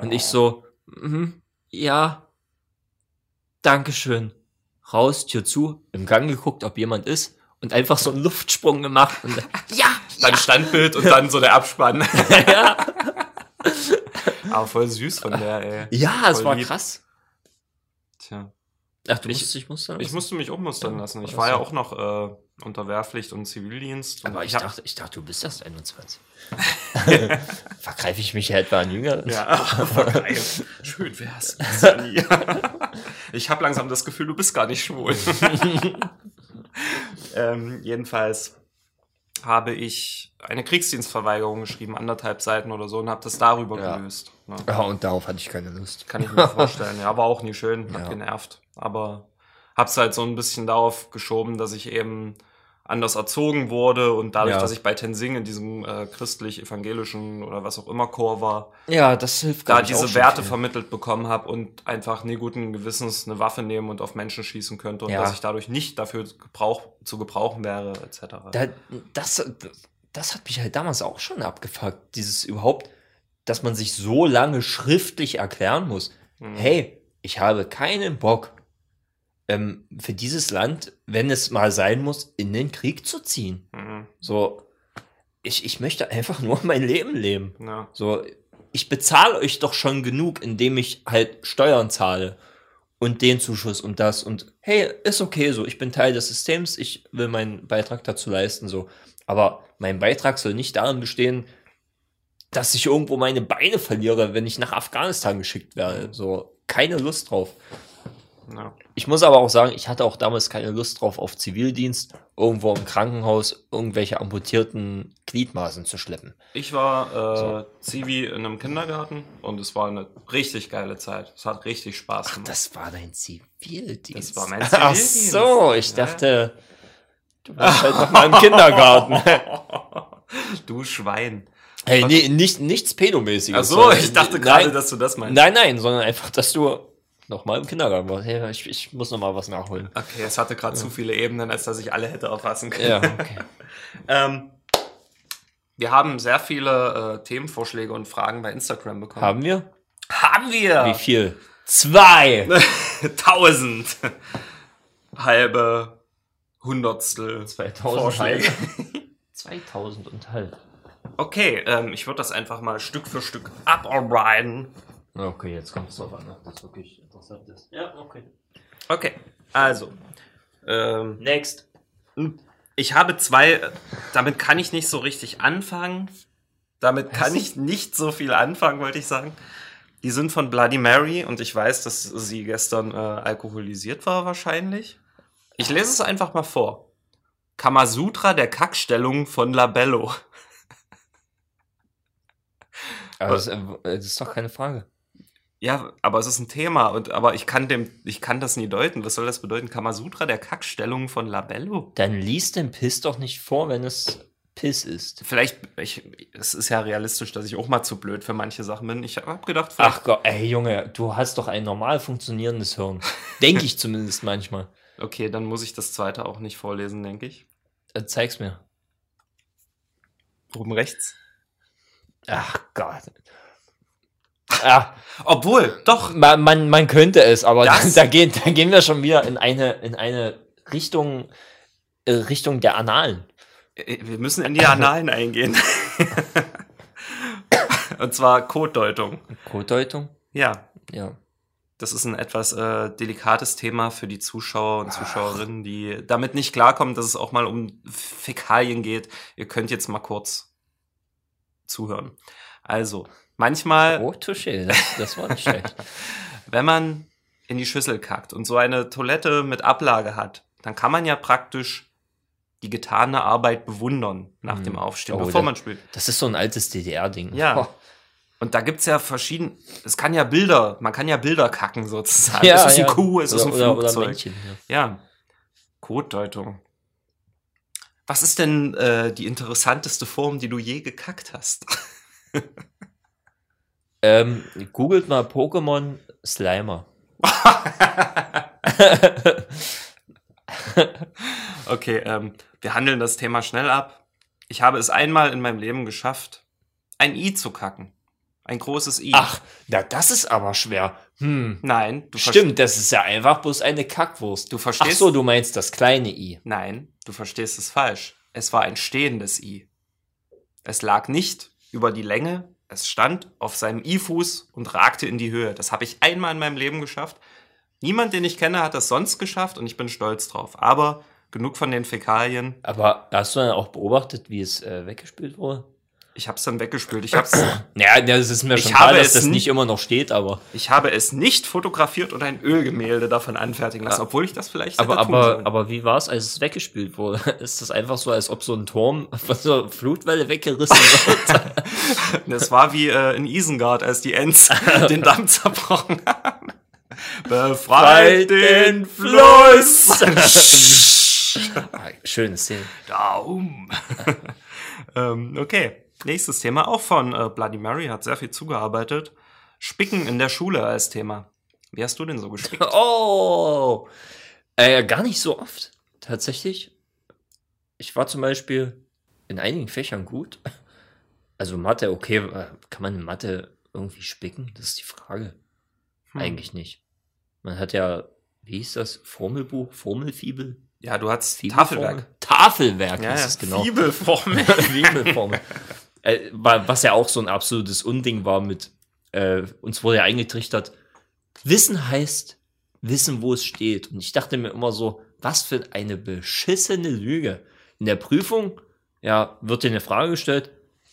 Und ich so, mhm, ja, Dankeschön. Raus, Tür zu, im Gang geguckt, ob jemand ist und einfach so einen Luftsprung gemacht und ja, Dann Standbild und dann so der Abspann. ja, Aber voll süß von der, ey. ja, es war lieb. krass. Tja. Ach, du Ich- musstest dich mustern Ich lassen? musste mich ummustern lassen. Ich war ja auch noch äh, unter Wehrpflicht und Zivildienst. Und Aber ich hab- dachte, ich dachte, du bist erst 21. Vergreife ich mich ja etwa an Jüngeren? Ja, geil. Schön wär's. Ich habe langsam das Gefühl, du bist gar nicht schwul. ähm, jedenfalls habe ich eine Kriegsdienstverweigerung geschrieben, anderthalb Seiten oder so, und habe das darüber Ja. gelöst. Ne? Ja, und darauf hatte ich keine Lust. Kann ich mir vorstellen. Ja, war auch nie schön, hat Ja. genervt. Aber hab's halt so ein bisschen darauf geschoben, dass ich eben anders erzogen wurde und dadurch, Ja. dass ich bei Tensing in diesem äh, christlich-evangelischen oder was auch immer Chor war, Ja, das hilft da diese Werte viel. vermittelt bekommen habe und einfach nie guten Gewissens eine Waffe nehmen und auf Menschen schießen könnte und Ja. dass ich dadurch nicht dafür Gebrauch, zu gebrauchen wäre, etc. Da, das, das hat mich halt damals auch schon abgefuckt. Dieses überhaupt, dass man sich so lange schriftlich erklären muss. Mhm. Hey, ich habe keinen Bock, ähm, für dieses Land, wenn es mal sein muss, in den Krieg zu ziehen. Mhm. So, ich, ich möchte einfach nur mein Leben leben. Ja. So, ich bezahle euch doch schon genug, indem ich halt Steuern zahle. und den Zuschuss und das und hey, ist okay so, ich bin Teil des Systems, ich will meinen Beitrag dazu leisten, so. Aber mein Beitrag soll nicht darin bestehen, dass ich irgendwo meine Beine verliere, wenn ich nach Afghanistan geschickt werde. So, keine Lust drauf. Ja. Ich muss aber auch sagen, ich hatte auch damals keine Lust drauf, auf Zivildienst, irgendwo im Krankenhaus irgendwelche amputierten Gliedmaßen zu schleppen. Ich war äh, Zivi in einem Kindergarten und es war eine richtig geile Zeit. Es hat richtig Spaß gemacht. Das war dein Zivildienst. Das war mein Ach Zivildienst. so, ich Ja. dachte, du warst halt noch mal im Kindergarten. du Schwein. Hey, nee, nicht, nichts Pedomäßiges. Ach so, ich dachte gerade, dass du das meinst. Nein, nein, sondern einfach, dass du noch mal im Kindergarten warst. Hey, ich, ich muss noch mal was nachholen. Okay, es hatte gerade zu viele Ebenen, als dass ich alle hätte erfassen können. Ja, okay. Ähm, wir haben sehr viele äh, Themenvorschläge und Fragen bei Instagram bekommen. Haben wir? Haben wir! Wie viel? Zwei! Tausend! Halbe, Hundertstel. 2000 Vorschläge. 2000 und halb. Okay, ähm, ich würde das einfach mal Stück für Stück abarbeiten. Okay, jetzt kommt es drauf an, ob das wirklich interessant ist. Ja, okay. Okay, also. Ähm, Next. ich habe zwei, damit kann ich nicht so richtig anfangen. Damit kann ich nicht so viel anfangen, wollte ich sagen. Die sind von Bloody Mary und ich weiß, dass sie gestern äh, alkoholisiert war wahrscheinlich. Ich lese es einfach mal vor. Kamasutra der Kackstellung von Labello. Aber das, äh, das ist doch keine Frage. Ja, aber es ist ein Thema und aber ich kann dem, ich kann das nie deuten. Was soll das bedeuten? Kamasutra der Kackstellung von Labello? Dann lies den Piss doch nicht vor, wenn es Piss ist. Vielleicht, ich, es ist ja realistisch, dass ich auch mal zu blöd für manche Sachen bin. Ich habe gedacht, Ach Gott, ey Junge, du hast doch ein normal funktionierendes Hirn. Denke ich zumindest manchmal. okay, dann muss ich das zweite auch nicht vorlesen, denke ich. Äh, zeig's mir. Oben rechts. Ach Gott. Ah, Obwohl, doch. man, man, man könnte es, aber Das- da, gehen, da gehen wir schon wieder in eine, in eine Richtung, äh, Richtung der Analen. äh, Wir müssen in die Annalen eingehen. und zwar Coddeutung. Coddeutung? Ja, Ja. das ist ein etwas äh, delikates Thema für die Zuschauer und Zuschauerinnen, die damit nicht klarkommen, dass es auch mal um Fäkalien geht. Ihr könnt jetzt mal kurz zuhören. Also, manchmal Oh, Touché, das, das war nicht schlecht. wenn man in die Schüssel kackt und so eine Toilette mit Ablage hat, dann kann man ja praktisch die getane Arbeit bewundern nach Hm. dem Aufstehen, Oh, bevor da- man spült. Das ist so ein altes DDR-Ding. Ja. Oh. Und da gibt's ja verschiedene, es kann ja Bilder, man kann ja Bilder kacken sozusagen. Ja, es ist ja. eine Kuh, es ist ein oder, oder, oder Flugzeug. Männchen. Ja. ja. Coddeutung. Was ist denn äh, die interessanteste Form, die du je gekackt hast? Ähm, googelt mal Pokémon Slimer. Okay, ähm, wir handeln das Thema schnell ab. Ich habe es einmal in meinem Leben geschafft, ein I zu kacken. Ein großes I. Ach, na, das ist aber schwer. Hm. Nein, du Stimmt, das ist ja einfach bloß eine Kackwurst. Du Ach verstehst? so, du meinst das kleine I. Nein, du verstehst es falsch. Es war ein stehendes I. Es lag nicht über die Länge, es stand auf seinem I-Fuß und ragte in die Höhe. Das habe ich einmal in meinem Leben geschafft. Niemand, den ich kenne, hat das sonst geschafft und ich bin stolz drauf. Aber genug von den Fäkalien. Aber hast du dann auch beobachtet, wie es äh, weggespült wurde? Ich habe es dann weggespült. Ich habe es Ja, das ist mir schon klar, dass das nicht immer noch steht, aber. Ich habe es nicht fotografiert und ein Ölgemälde davon anfertigen lassen, obwohl ich das vielleicht Aber, aber, aber wie war es, als es weggespült wurde? Ist das einfach so, als ob so ein Turm von so einer Flutwelle weggerissen wird? Das war wie äh, in Isengard, als die Ents den Damm zerbrochen haben. Befreit den Fluss! Ah, Schöne Szene. Daum. ähm, okay, nächstes Thema, auch von äh, Bloody Mary, hat sehr viel zugearbeitet. Spicken in der Schule als Thema. Wie hast du denn so gespickt? Oh! Äh, gar nicht so oft. Tatsächlich. Ich war zum Beispiel in einigen Fächern gut. Also Mathe, okay, äh, kann man in Mathe irgendwie spicken? Das ist die Frage. Hm. Eigentlich nicht. Man hat ja, wie hieß das? Formelbuch, Formelfibel? Ja, du hattest Fibelformel? Tafelwerk. Tafelwerk Ja, hieß ja, es genau. Fibelformel. Fibelformel. äh, wa- was ja auch so ein absolutes Unding war mit, äh, uns wurde ja eingetrichtert, Wissen heißt wissen, wo es steht. Und ich dachte mir immer so, was für eine beschissene Lüge. In der Prüfung, ja, wird dir eine Frage gestellt.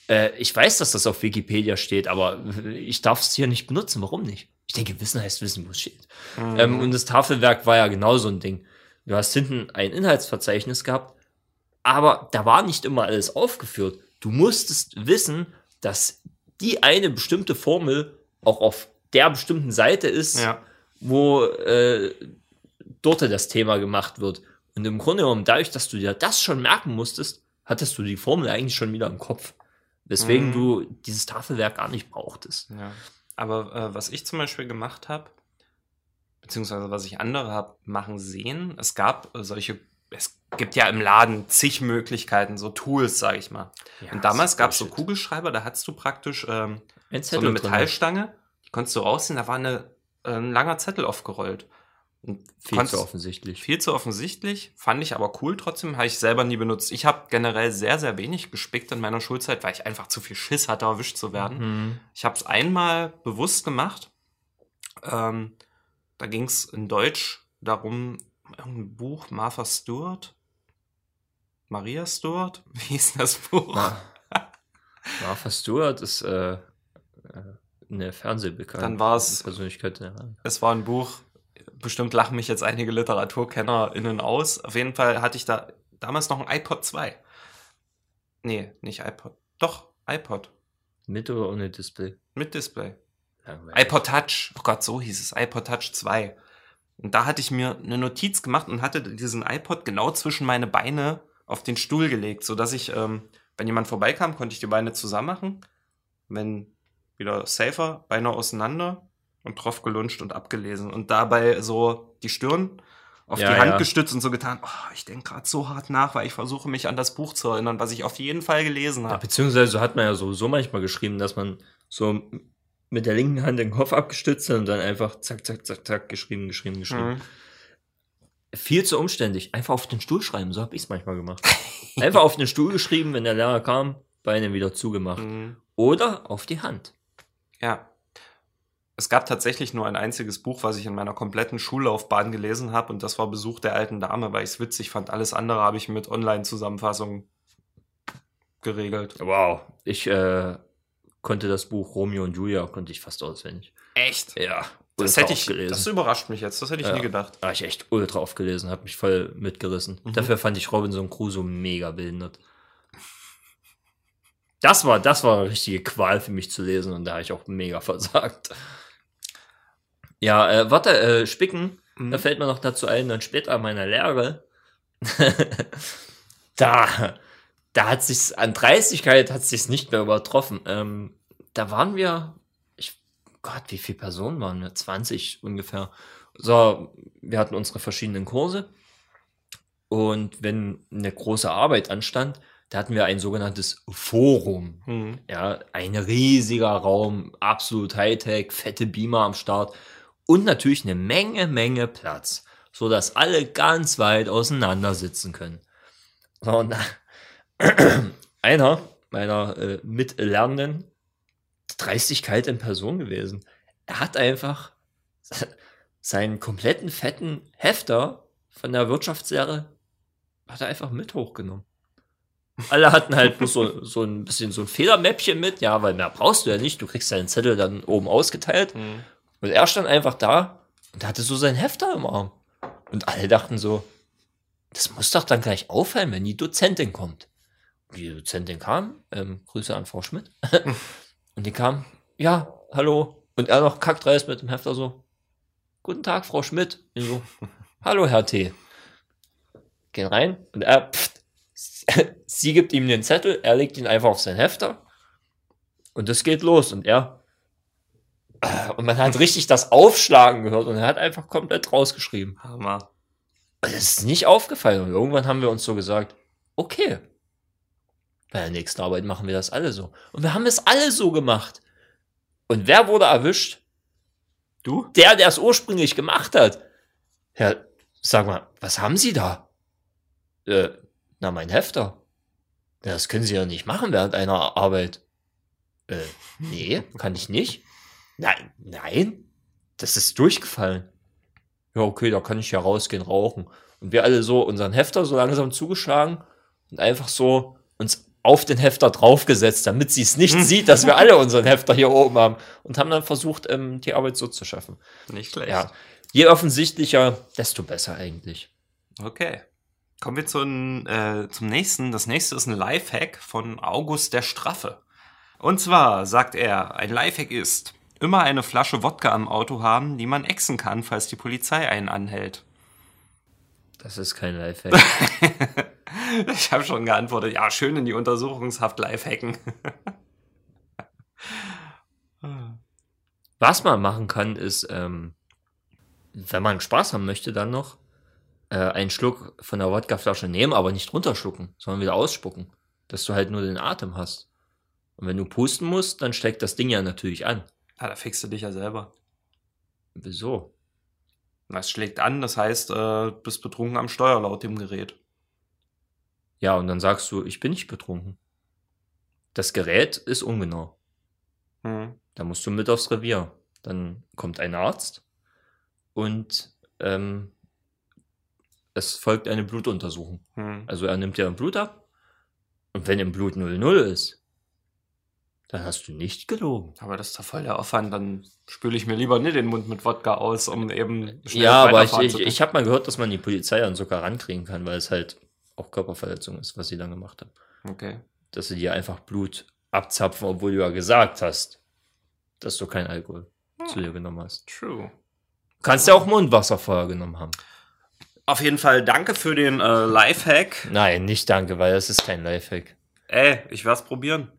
Äh, ich weiß, dass das auf Wikipedia steht, aber ich darf es hier nicht benutzen. Warum nicht? Ich denke, Wissen heißt Wissen, wo es steht. Mhm. Ähm, und das Tafelwerk war ja genau so ein Ding. Du hast hinten ein Inhaltsverzeichnis gehabt, aber da war nicht immer alles aufgeführt. Du musstest wissen, dass die eine bestimmte Formel auch auf der bestimmten Seite ist, ja. wo äh, dort das Thema gemacht wird. Und im Grunde genommen, dadurch, dass du dir das schon merken musstest, hattest du die Formel eigentlich schon wieder im Kopf. Weswegen Mhm. du dieses Tafelwerk gar nicht brauchtest. Ja. Aber äh, was ich zum Beispiel gemacht habe, beziehungsweise was ich andere habe machen sehen, es gab äh, solche, es gibt ja im Laden zig Möglichkeiten, so Tools, sage ich mal. Und damals gab es so Kugelschreiber, da hattest du praktisch ähm, so eine. Metallstange, die konntest du rausziehen, da war eine, äh, ein langer Zettel aufgerollt. Und Viel konntest- zu offensichtlich. Viel zu offensichtlich, fand ich aber cool trotzdem, habe ich selber nie benutzt. Ich habe generell sehr, sehr wenig gespickt in meiner Schulzeit, weil ich einfach zu viel Schiss hatte, erwischt zu werden. Mhm. Ich habe es einmal bewusst gemacht. Ähm, da ging es in Deutsch darum, irgendein Buch, Martha Stewart, Maria Stewart, wie hieß das Buch? Na, Martha Stewart ist äh, äh, eine Fernsehbekannte Dann war's- Persönlichkeit. Ja. Es war ein Buch, bestimmt lachen mich jetzt einige LiteraturkennerInnen aus. Auf jeden Fall hatte ich da damals noch ein iPod 2. Nee, nicht iPod. Doch, iPod. Mit oder ohne Display? Mit Display. Langweilig. iPod Touch. Oh Gott, so hieß es. iPod Touch 2. Und da hatte ich mir eine Notiz gemacht und hatte diesen iPod genau zwischen meine Beine auf den Stuhl gelegt, sodass ich, ähm, wenn jemand vorbeikam, konnte ich die Beine zusammen machen. Wenn wieder safer, Beine auseinander und drauf gelunscht und abgelesen. Und dabei so die Stirn auf Ja, die Hand ja. gestützt und so getan, oh, ich denke gerade so hart nach, weil ich versuche mich an das Buch zu erinnern, was ich auf jeden Fall gelesen Ja, habe. beziehungsweise so hat man ja sowieso manchmal geschrieben, dass man so mit der linken Hand den Kopf abgestützt und dann einfach zack, zack, zack, zack, geschrieben, geschrieben, geschrieben. Mhm. Viel zu umständlich. Einfach auf den Stuhl schreiben, so habe ich es manchmal gemacht. Einfach auf den Stuhl geschrieben, wenn der Lehrer kam, Beine wieder zugemacht. Mhm. Oder auf die Hand. Ja. Es gab tatsächlich nur ein einziges Buch, was ich in meiner kompletten Schullaufbahn gelesen habe, und das war Besuch der alten Dame, weil ich es witzig fand. Alles andere habe ich mit Online-Zusammenfassungen geregelt. Wow. Ich äh, konnte das Buch Romeo und Julia, konnte ich fast auswendig. Echt? Ja. Das hätte ich, gelesen. das überrascht mich jetzt, das hätte ich Ja. nie gedacht. Da habe ich echt ultra oft gelesen, habe mich voll mitgerissen. Mhm. Dafür fand ich Robinson Crusoe mega behindert. Das war, das war eine richtige Qual für mich zu lesen und da habe ich auch mega versagt. Ja, äh, warte, äh, Spicken, Mhm. da fällt mir noch dazu ein, dann später an meiner Lehre, da, da hat sich's, an Dreistigkeit hat sich's nicht mehr übertroffen. Ähm, da waren wir, ich, Gott, wie viele Personen waren wir? 20 ungefähr. So, wir hatten unsere verschiedenen Kurse. Und wenn eine große Arbeit anstand, da hatten wir ein sogenanntes Forum. Mhm. Ja, ein riesiger Raum, absolut Hightech, fette Beamer am Start und natürlich eine Menge, Menge Platz, so dass alle ganz weit auseinander sitzen können. So, und einer meiner äh, Mitlernenden, Dreistigkeit in Person gewesen. Er hat einfach seinen kompletten fetten Hefter von der Wirtschaftslehre hat er einfach mit hochgenommen. Alle hatten halt bloß so, so ein bisschen so ein Federmäppchen mit, ja, weil mehr brauchst du ja nicht. Du kriegst deinen Zettel dann oben ausgeteilt. Mhm. Und er stand einfach da und hatte so sein Hefter im Arm. Und alle dachten so, das muss doch dann gleich auffallen, wenn die Dozentin kommt. Und die Dozentin kam, ähm, Grüße an Frau Schmidt. und die kam, ja, hallo. Und er noch kackdreist mit dem Hefter so, guten Tag, Frau Schmidt. Ich so, hallo, Herr T. Gehen rein und er, pft, sie gibt ihm den Zettel, er legt ihn einfach auf sein Hefter und das geht los und er und man hat richtig das Aufschlagen gehört und er hat einfach komplett rausgeschrieben. Hammer. Und Es ist nicht aufgefallen und irgendwann haben wir uns so gesagt, okay, bei der nächsten Arbeit machen wir das alle so. Und wir haben es alle so gemacht. Und wer wurde erwischt? Du? Der, der es ursprünglich gemacht hat. Ja, sag mal, was haben Sie da? Äh, na, mein Hefter. Ja, das können Sie ja nicht machen während einer Arbeit. Äh, nee, kann ich nicht. Nein, nein, das ist durchgefallen. ja, okay, da kann ich ja rausgehen, rauchen. Und wir alle so unseren Hefter so langsam zugeschlagen und einfach so uns auf den Hefter draufgesetzt, damit sie es nicht sieht, dass wir alle unseren Hefter hier oben haben. Und haben dann versucht, ähm, die Arbeit so zu schaffen. Nicht schlecht. Ja. Je offensichtlicher, desto besser eigentlich. Okay. Kommen wir zum, äh, zum nächsten. Das nächste ist ein Lifehack von August der Straffe. Und zwar sagt er, ein Lifehack ist, immer eine Flasche Wodka am Auto haben, die man exen kann, falls die Polizei einen anhält. Das ist kein Lifehack. Ich habe schon geantwortet, ja, schön in die Untersuchungshaft Lifehacken. Was man machen kann, ist, ähm, wenn man Spaß haben möchte, dann noch äh, einen Schluck von der Wodkaflasche nehmen, aber nicht runterschlucken, sondern wieder ausspucken, dass du halt nur den Atem hast. Und wenn du pusten musst, dann steckt das Ding ja natürlich an. Ah, da fixst du dich ja selber. Wieso? Das schlägt an, das heißt, äh, bist betrunken am Steuer laut dem Gerät. Ja, und dann sagst du, ich bin nicht betrunken. Das Gerät ist ungenau. Hm. Da musst du mit aufs Revier. Dann kommt ein Arzt und ähm, es folgt eine Blutuntersuchung. Hm. Also er nimmt dir ein Blut ab und wenn im Blut 00 ist, dann hast du nicht gelogen. Aber das ist doch voll der Aufwand, dann spüle ich mir lieber nicht den Mund mit Wodka aus, um eben schnell ja, aber ich, ich, ich habe mal gehört, dass man die Polizei dann sogar rankriegen kann, weil es halt auch Körperverletzung ist, was sie dann gemacht haben. Okay. Dass sie dir einfach Blut abzapfen, obwohl du ja gesagt hast, dass du kein Alkohol zu dir genommen hast. True. Kannst ja auch Mundwasser vorher genommen haben. Auf jeden Fall danke für den äh, Lifehack. Nein, nicht danke, weil das ist kein Lifehack. Ey, ich werd's probieren.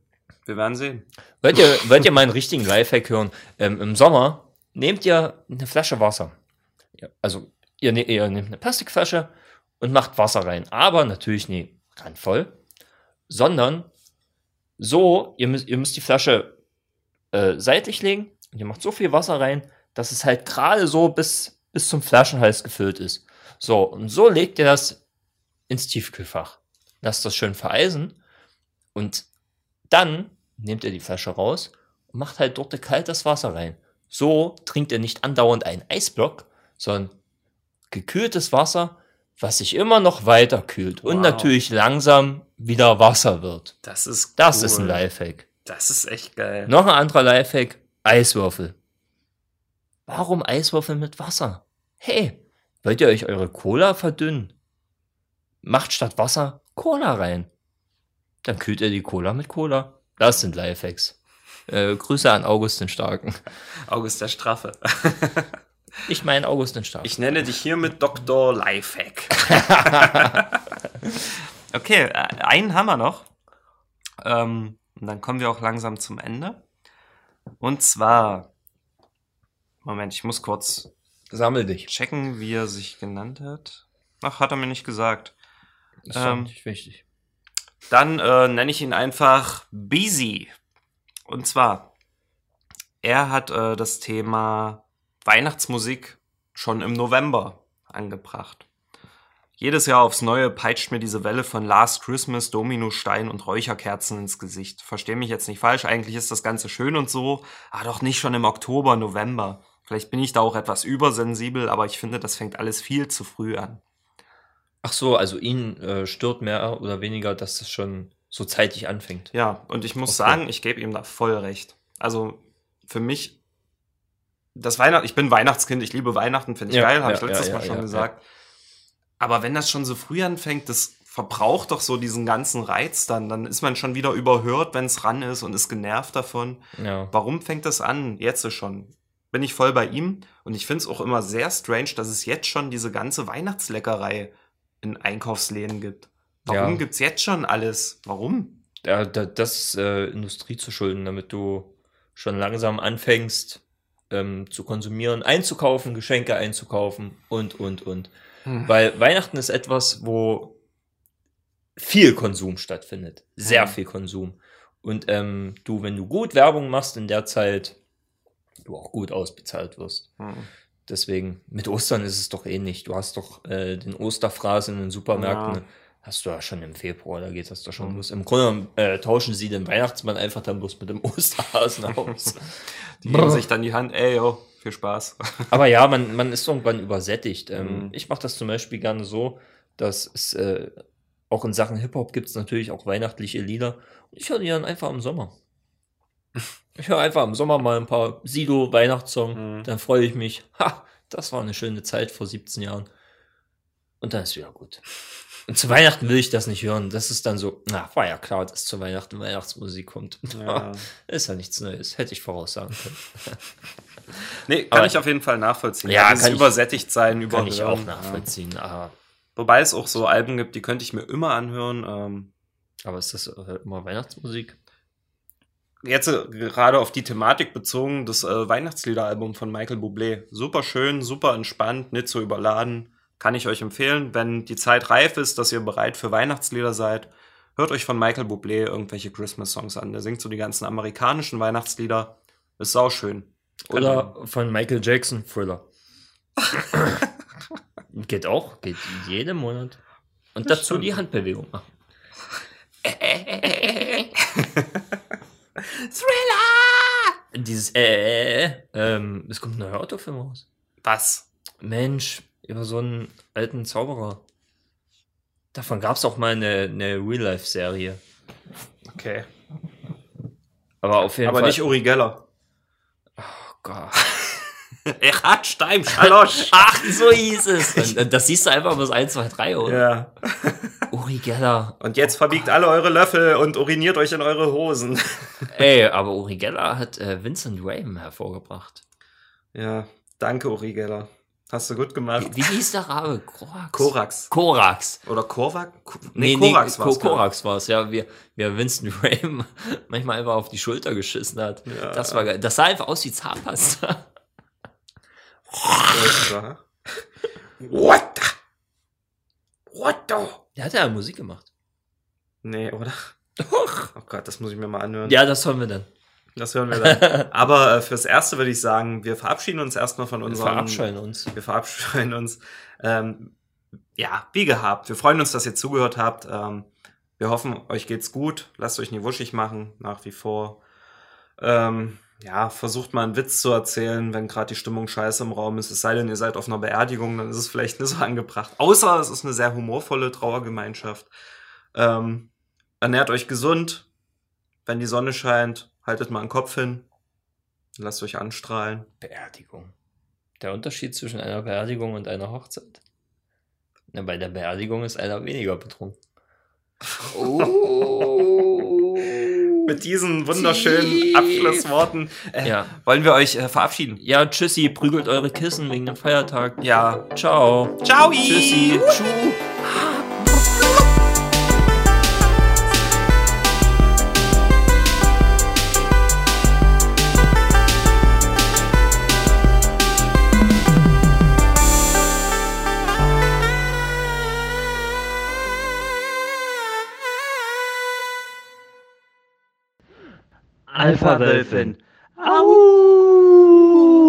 Wir werden sehen. Wollt ihr, wollt ihr mal einen richtigen Lifehack hören? Ähm, Im Sommer nehmt ihr eine Flasche Wasser. Also ihr, ne ihr nehmt eine Plastikflasche und macht Wasser rein. Aber natürlich nicht randvoll, sondern so, ihr müsst, ihr müsst die Flasche äh, seitlich legen und ihr macht so viel Wasser rein, dass es halt gerade so bis, bis zum Flaschenhals gefüllt ist. So, und so legt ihr das ins Tiefkühlfach. Lasst das schön vereisen und dann nehmt ihr die Flasche raus und macht halt dort kaltes Wasser rein. So trinkt ihr nicht andauernd einen Eisblock, sondern gekühltes Wasser, was sich immer noch weiter kühlt und Wow. natürlich langsam wieder Wasser wird. Das ist Das cool. ist ein Lifehack. Das ist echt geil. Noch ein anderer Lifehack, Eiswürfel. Warum Eiswürfel mit Wasser? Hey, wollt ihr euch eure Cola verdünnen? Macht statt Wasser Cola rein. Dann kühlt ihr die Cola mit Cola. Das sind Lifehacks. Äh, Grüße an August den Starken. August der Straffe. Ich meine August den Starken. Ich nenne dich hiermit Dr. Lifehack. okay, äh, einen haben wir noch. Ähm, und dann kommen wir auch langsam zum Ende. Und zwar, Moment, ich muss kurz Sammel dich. checken, wie er sich genannt hat. Ach, hat er mir nicht gesagt. Das ist Ähm, nicht wichtig. Dann äh, nenne ich ihn einfach Busy. Und zwar, er hat äh, das Thema Weihnachtsmusik schon im November angebracht. Jedes Jahr aufs Neue peitscht mir diese Welle von Last Christmas, Dominostein und Räucherkerzen ins Gesicht. Versteh mich jetzt nicht falsch, eigentlich ist das Ganze schön und so, aber doch nicht schon im Oktober, November. Vielleicht bin ich da auch etwas übersensibel, aber ich finde, das fängt alles viel zu früh an. Ach so, also ihn äh, stört mehr oder weniger, dass es schon so zeitig anfängt. Ja, und ich muss Okay. sagen, ich gebe ihm da voll recht. Also für mich, das Weihnachten, ich bin Weihnachtskind, ich liebe Weihnachten, finde ich Ja, geil, habe ja, ich letztes ja, Mal schon gesagt. Aber wenn das schon so früh anfängt, das verbraucht doch so diesen ganzen Reiz dann. Dann ist man schon wieder überhört, wenn es ran ist und ist genervt davon. Ja. Warum fängt das an? Jetzt schon. Bin ich voll bei ihm. Und ich finde es auch immer sehr strange, dass es jetzt schon diese ganze Weihnachtsleckerei in Einkaufsläden gibt. Warum Ja. gibt's jetzt schon alles? Warum? Ja, da, das ist äh, Industrie zu schulden, damit du schon langsam anfängst ähm, zu konsumieren, einzukaufen, Geschenke einzukaufen und, und, und. Hm. Weil Weihnachten ist etwas, wo viel Konsum stattfindet. Sehr Hm. viel Konsum. Und ähm, du, wenn du gut Werbung machst in der Zeit, du auch gut ausbezahlt wirst. Hm. Deswegen, mit Ostern ist es doch ähnlich. Du hast doch äh, den Osterfraß in den Supermärkten. Ja. Hast du ja schon im Februar, da geht das doch schon Mhm. los. Im Grunde äh, tauschen sie den Weihnachtsmann einfach dann bloß mit dem Osterhasen aus. Die geben sich dann die Hand, ey, yo, Viel Spaß. Aber ja, man, man ist irgendwann übersättigt. Ähm, Mhm. Ich mache das zum Beispiel gerne so, dass es äh, auch in Sachen Hip-Hop gibt es natürlich auch weihnachtliche Lieder. Und ich höre die dann einfach im Sommer. Ich höre einfach im Sommer mal ein paar Sido Weihnachtssong, Mhm. dann freue ich mich. Ha, das war eine schöne Zeit vor 17 Jahren. Und dann ist wieder gut. Und zu Weihnachten will ich das nicht hören. Das ist dann so, na, war ja klar, dass zu Weihnachten Weihnachtsmusik kommt. Ja. Ist ja nichts Neues. Hätte ich voraussagen können. Nee, kann Aber- ich auf jeden Fall nachvollziehen. Ja, Dieses kann ich- übersättigt sein, Kann überhören. ich auch ja. nachvollziehen. Aber, Wobei es auch so Alben gibt, die könnte ich mir immer anhören. Ähm, aber ist das äh, immer Weihnachtsmusik? Jetzt äh, gerade auf die Thematik bezogen, das äh, Weihnachtsliederalbum von Michael Bublé. Super schön, super entspannt, nicht so überladen. Kann ich euch empfehlen, wenn die Zeit reif ist, dass ihr bereit für Weihnachtslieder seid. Hört euch von Michael Bublé irgendwelche Christmas-Songs an. Der singt so die ganzen amerikanischen Weihnachtslieder. Ist sauschön. Oder von Michael Jackson, Thriller. geht auch, geht jeden Monat. Und Das dazu stimmt. die Handbewegung machen. Thriller! Dieses äh, äh, äh, ähm, es kommt ein neuer Autofilm raus. Was? Mensch, über so einen alten Zauberer. Davon gab es auch mal eine, eine Real-Life-Serie. Okay. Aber auf jeden Aber Fall. nicht Uri Geller. oh Gott. Erhard Stein, Schalosch. Ach, so hieß es. Und, das siehst du einfach bis 1, 2, 3, oder? ja. Uri Geller. Und jetzt verbiegt alle eure Löffel und uriniert euch in eure Hosen. Ey, aber Uri Geller hat äh, Vincent Raven hervorgebracht. Ja, danke Uri Geller. Hast du gut gemacht. Wie, wie hieß der Rabe? Korax? Korax. Korax. Oder Korvac? Ko- Nee, Nee, nee, Korax Ko war's, glaub ich. Korax war es, ja. Wie, wie er Vincent Raven manchmal einfach auf die Schulter geschissen hat. Ja. Das war geil. Das sah einfach aus wie Zahnpasta. What the? What the? Der hat ja Musik gemacht. Nee, oder? Doch. Oh Gott, das muss ich mir mal anhören. Ja, das hören wir dann. Das hören wir dann. Aber äh, fürs Erste würde ich sagen, wir verabschieden uns erstmal von Wir unserem... verabscheuen uns. Wir verabscheuen uns. Ähm, ja, wie gehabt. Wir freuen uns, dass ihr zugehört habt. Ähm, wir hoffen, euch geht's gut. Lasst euch nie wuschig machen, nach wie vor. Ähm, ja, versucht mal einen Witz zu erzählen, wenn gerade die Stimmung scheiße im Raum ist. Es sei denn, ihr seid auf einer Beerdigung, dann ist es vielleicht nicht so angebracht. Außer es ist eine sehr humorvolle Trauergemeinschaft. Ähm, ernährt euch gesund. Wenn die Sonne scheint, haltet mal den Kopf hin. Lasst euch anstrahlen. Beerdigung. Der Unterschied zwischen einer Beerdigung und einer Hochzeit. Na, bei der Beerdigung ist einer weniger betrunken. Oh. Mit diesen wunderschönen Abschlussworten äh, Ja. wollen wir euch äh, verabschieden. Ja, tschüssi, prügelt eure Kissen wegen dem Feiertag. Ja. Ciao. Ciao. Tschüssi. Tschu. Alpha Wölfin. Au!